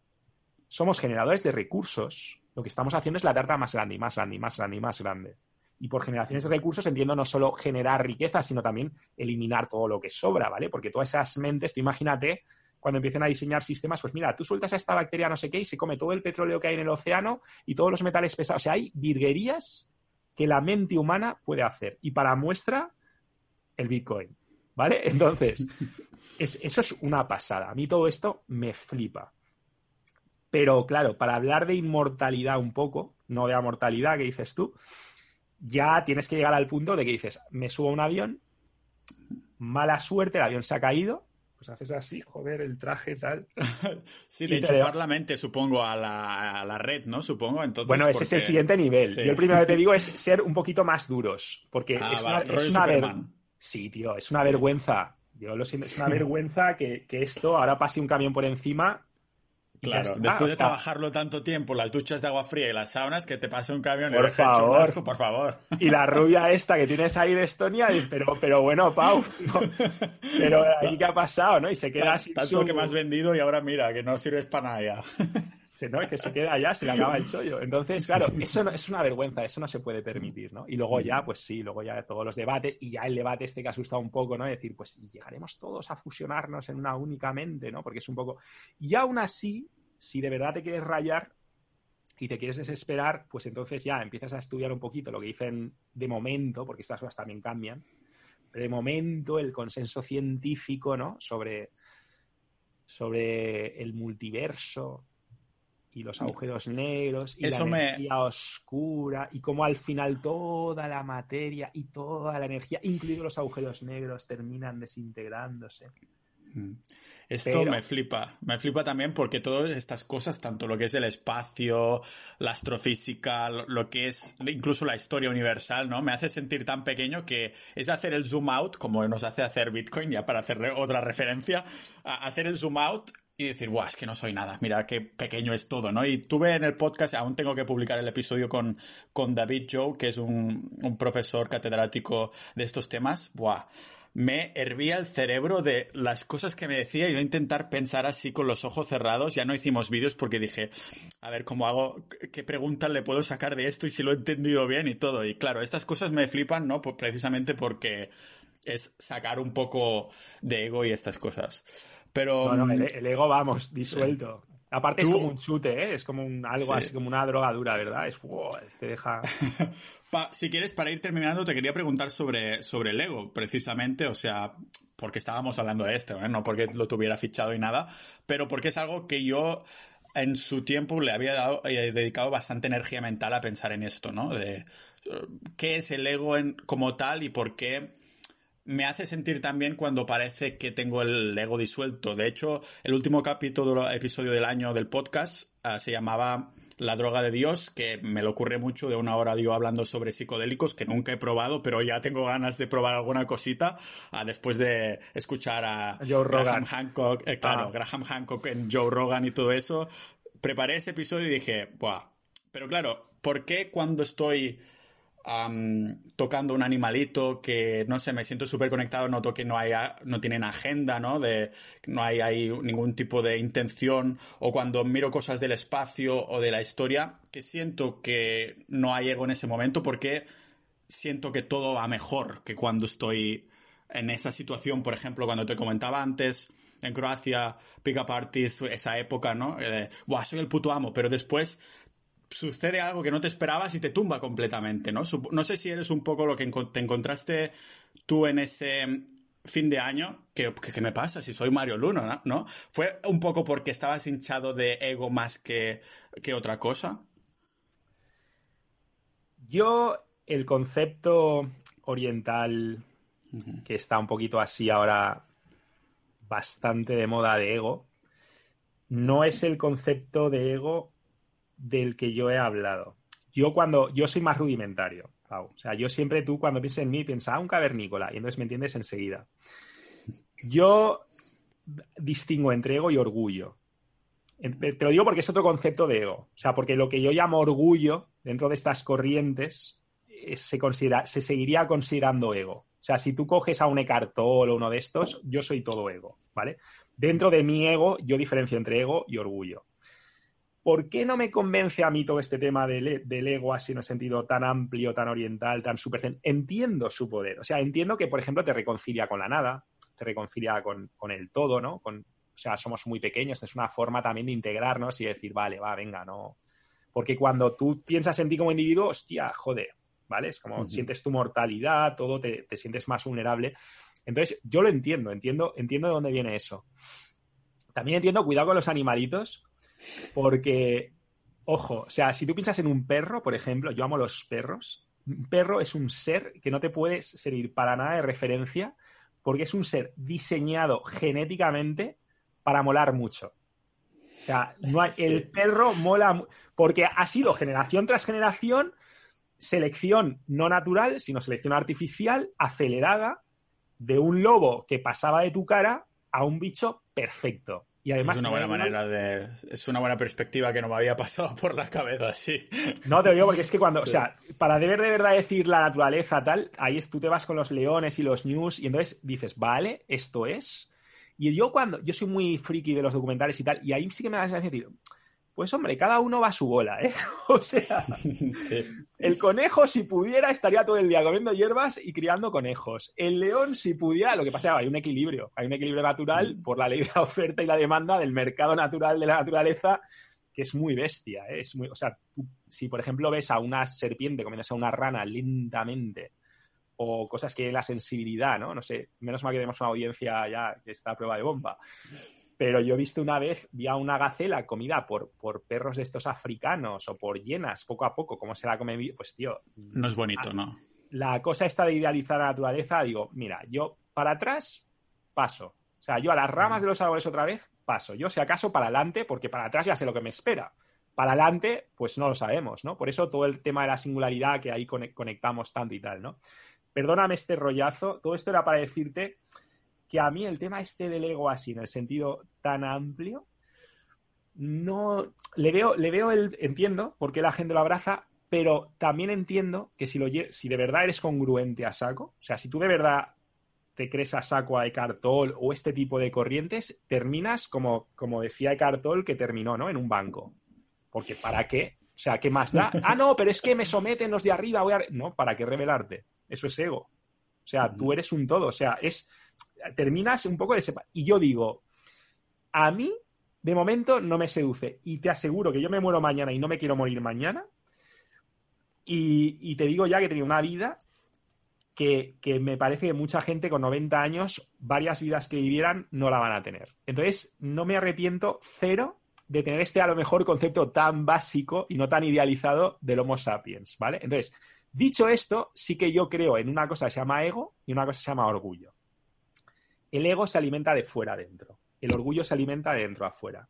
somos generadores de recursos, lo que estamos haciendo es la tarta más grande y más grande y más grande y más grande. Y por generaciones de recursos entiendo no solo generar riqueza, sino también eliminar todo lo que sobra, ¿vale? Porque todas esas mentes, tú imagínate, cuando empiecen a diseñar sistemas, pues mira, tú sueltas a esta bacteria no sé qué y se come todo el petróleo que hay en el océano y todos los metales pesados. O sea, hay virguerías que la mente humana puede hacer. Y para muestra, el Bitcoin. ¿Vale? Entonces, eso es una pasada. A mí todo esto me flipa. Pero claro, para hablar de inmortalidad un poco, no de amortalidad que dices tú, ya tienes que llegar al punto de que dices, me subo a un avión, mala suerte, el avión se ha caído, pues haces así, joder, el traje tal. sí, de enchufar la mente, supongo, a la, red, ¿no? Supongo, entonces. Bueno, ese es el siguiente nivel. Yo el primero que te digo es ser un poquito más duros, porque ah, es, una, Sí, tío, es una vergüenza. Yo lo siento, es una vergüenza que, esto ahora pase un camión por encima. Claro, después de trabajarlo tanto tiempo, las duchas de agua fría y las saunas, que te pase un camión por favor. por favor. Y la rubia esta que tienes ahí de Estonia, pero, pero bueno, Pau, pero ahí qué ha pasado, ¿no? Y se queda así. Tanto que me has vendido y ahora mira, que no sirves para nada ya. ¿No? Es que se queda allá, se le acaba el chollo. Entonces, claro, eso no, es una vergüenza, eso no se puede permitir, ¿no? Y luego ya, pues sí, luego ya todos los debates, y ya el debate este que ha asustado un poco, ¿no? Decir, pues llegaremos todos a fusionarnos en una única mente, ¿no? Porque es un poco... Y aún así, si de verdad te quieres rayar, y te quieres desesperar, pues entonces ya empiezas a estudiar un poquito lo que dicen de momento, porque estas cosas también cambian, pero de momento el consenso científico, ¿no? Sobre, sobre el multiverso y los agujeros negros y la energía oscura y cómo al final toda la materia y toda la energía, incluidos los agujeros negros, terminan desintegrándose. Mm. Esto me flipa, me flipa también porque todas estas cosas, tanto lo que es el espacio, la astrofísica, lo que es incluso la historia universal, ¿no? Me hace sentir tan pequeño que es hacer el zoom out, como nos hace hacer Bitcoin, ya para hacer otra referencia, hacer el zoom out y decir, guau, es que no soy nada, mira qué pequeño es todo, ¿no? Y tuve en el podcast, aún tengo que publicar el episodio con, con David Joe, que es un, un profesor catedrático de estos temas, buah me hervía el cerebro de las cosas que me decía y yo intentar pensar así con los ojos cerrados. Ya no hicimos vídeos porque dije, a ver cómo hago, qué preguntas le puedo sacar de esto y si lo he entendido bien y todo. Y claro, estas cosas me flipan, ¿no? precisamente porque es sacar un poco de ego y estas cosas. Pero... No, el, el ego, vamos, disuelto. Aparte es como un chute, ¿eh? es como un, algo así como una drogadura, ¿verdad? Es, te deja... si quieres, para ir terminando, te quería preguntar sobre, sobre el ego, precisamente, o sea, porque estábamos hablando de esto, ¿eh? no porque lo tuviera fichado y nada, pero porque es algo que yo en su tiempo le había dado, eh, dedicado bastante energía mental a pensar en esto, ¿no? De qué es el ego en, como tal y por qué me hace sentir también cuando parece que tengo el ego disuelto. De hecho, el último capítulo, episodio del año del podcast ah, se llamaba La droga de Dios, que me lo ocurre mucho de una hora yo hablando sobre psicodélicos que nunca he probado, pero ya tengo ganas de probar alguna cosita ah, después de escuchar a Joe Rogan. Graham Hancock, eh, claro, ah. Graham Hancock en Joe Rogan y todo eso. Preparé ese episodio y dije, Buah. Pero claro, ¿por qué cuando estoy tocando un animalito que, no sé, me siento súper conectado, noto que no, hay, no tienen agenda, ¿no? De, no hay, hay ningún tipo de intención, o cuando miro cosas del espacio o de la historia, que siento que no hay ego en ese momento porque siento que todo va mejor que cuando estoy en esa situación, por ejemplo, cuando te comentaba antes, en Croacia, pick up artists, esa época, ¿no? Eh, soy el puto amo, pero después sucede algo que no te esperabas y te tumba completamente, ¿no? No sé si eres un poco lo que te encontraste tú en ese fin de año, que, ¿qué me pasa si soy Mario Luno, ¿no? ¿Fue un poco porque estabas hinchado de ego más que, que otra cosa? Yo, el concepto oriental, que está un poquito así ahora, bastante de moda de ego, no es el concepto de ego del que yo he hablado. Yo cuando, yo soy más rudimentario, O sea, yo siempre tú cuando piensas en mí piensas, ah, un cavernícola, y entonces me entiendes enseguida. Yo distingo entre ego y orgullo. Te lo digo porque es otro concepto de ego. O sea, porque lo que yo llamo orgullo dentro de estas corrientes eh, se, considera, se seguiría considerando ego. O sea, si tú coges a un Eckhart Tolle o uno de estos, yo soy todo ego, ¿vale? Dentro de mi ego, yo diferencio entre ego y orgullo. ¿Por qué no me convence a mí todo este tema del, ego así en un sentido tan amplio, tan oriental, tan super... Entiendo su poder. O sea, entiendo que, por ejemplo, te reconcilia con la nada, te reconcilia con, el todo, ¿no? Con, o sea, somos muy pequeños, es una forma también de integrarnos y decir, vale, va, venga, no. Porque cuando tú piensas en ti como individuo, hostia, joder, ¿vale? Es como sientes tu mortalidad, todo, te, te, sientes más vulnerable. Entonces, yo lo entiendo, entiendo, entiendo de dónde viene eso. También entiendo, cuidado con los animalitos, porque, ojo, o sea, si tú piensas en un perro, por ejemplo, yo amo los perros. Un perro es un ser que no te puede servir para nada de referencia porque es un ser diseñado genéticamente para molar mucho. O sea, no el perro mola porque ha sido generación tras generación selección no natural, sino selección artificial acelerada de un lobo que pasaba de tu cara a un bicho perfecto. Y además, es una buena manera de. Es una buena perspectiva que no me había pasado por la cabeza así. No, te lo digo porque es que cuando. O sea, para deber de verdad decir la naturaleza tal, ahí es, tú te vas con los leones y los news y entonces dices, vale, esto es. Y yo cuando. Yo soy muy friki de los documentales y tal, y ahí sí que me da la sensación de decir, pues hombre, cada uno va a su bola, ¿eh? o sea, el conejo si pudiera estaría todo el día comiendo hierbas y criando conejos. El león si pudiera, lo que pasa es que hay un equilibrio, hay un equilibrio natural mm. por la ley de la oferta y la demanda del mercado natural de la naturaleza que es muy bestia, ¿eh? es muy, o sea, si por ejemplo ves a una serpiente comiéndose a una rana lentamente, o cosas que la sensibilidad, ¿no? No sé, menos mal que tenemos una audiencia ya que está a prueba de bomba. Pero yo he visto una vez, vi a una gacela comida por, por perros de estos africanos o por hienas, poco a poco, ¿cómo se la come? Pues tío. No es bonito, ¿no? La cosa esta de idealizar la naturaleza, digo, mira, yo para atrás paso. O sea, yo a las ramas de los árboles otra vez paso. Yo, si acaso, para adelante, porque para atrás ya sé lo que me espera. Para adelante, pues no lo sabemos, ¿no? Por eso todo el tema de la singularidad que ahí conectamos tanto y tal, ¿no? Perdóname este rollazo, todo esto era para decirte que a mí el tema este del ego así, en el sentido tan amplio, no le veo, le veo el, entiendo por qué la gente lo abraza, pero también entiendo que si, lo, si de verdad eres congruente a saco, o sea, si tú de verdad te crees a saco a Eckhart Tolle o este tipo de corrientes, terminas como, como decía Eckhart Tolle que terminó, ¿no? En un banco. Porque ¿para qué? O sea, ¿qué más da? Ah, no, pero es que me someten los de arriba, voy a... No, ¿para qué revelarte? Eso es ego. O sea, tú eres un todo. O sea, es... Terminas un poco de... Sepa... Y yo digo, a mí, de momento, no me seduce. Y te aseguro que yo me muero mañana y no me quiero morir mañana. Y, te digo ya que tenía una vida que, me parece que mucha gente con 90 años, varias vidas que vivieran, no la van a tener. Entonces, no me arrepiento cero de tener este a lo mejor concepto tan básico y no tan idealizado del Homo sapiens, ¿vale? Entonces, dicho esto, sí que yo creo en una cosa que se llama ego y una cosa que se llama orgullo. El ego se alimenta de fuera adentro. El orgullo se alimenta de dentro afuera.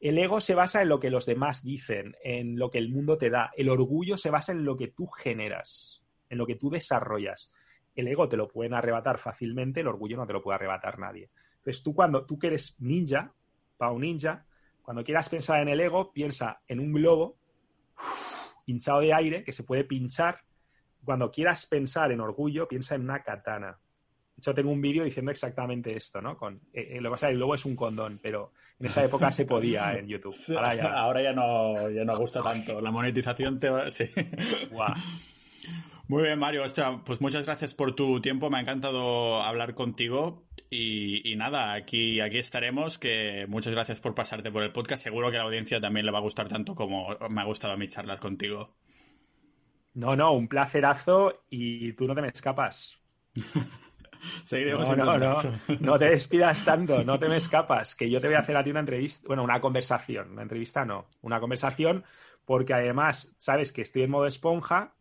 El ego se basa en lo que los demás dicen, en lo que el mundo te da. El orgullo se basa en lo que tú generas en lo que tú desarrollas. El ego te lo pueden arrebatar fácilmente, el orgullo no te lo puede arrebatar nadie. Entonces tú cuando tú que eres ninja, Pau Ninja, cuando quieras pensar en el ego, piensa en un globo hinchado de aire que se puede pinchar. Cuando quieras pensar en orgullo, piensa en una katana. Hecho, tengo un vídeo diciendo exactamente esto, ¿no? Con, eh, eh, lo que pasa es que el es un condón, pero en esa época se podía en YouTube. Ahora ya, no, ya no gusta tanto. La monetización te va... Sí. Muy bien, Mario. pues muchas gracias por tu tiempo. Me ha encantado hablar contigo. Y, nada, aquí, aquí estaremos. Que muchas gracias por pasarte por el podcast. Seguro que a la audiencia también le va a gustar tanto como me ha gustado a mí charlar contigo. No, no, un placerazo y tú no te me escapas. Seguiremos no, no, no, no te despidas tanto, no te me escapas, que yo te voy a hacer a ti una entrevista, bueno, una conversación, una entrevista no, una conversación, porque además sabes que estoy en modo esponja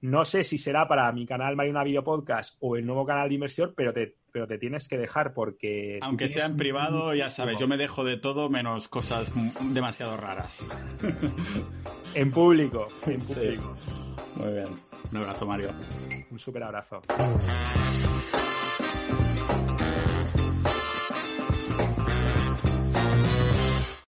no sé si será para mi canal Marina Video Podcast o el nuevo canal de inversión, pero te, pero te tienes que dejar porque... Aunque sea en privado, ya sabes, yo me dejo de todo menos cosas demasiado raras. en público, en público. Muy bien. Un abrazo, Mario. Un súper abrazo.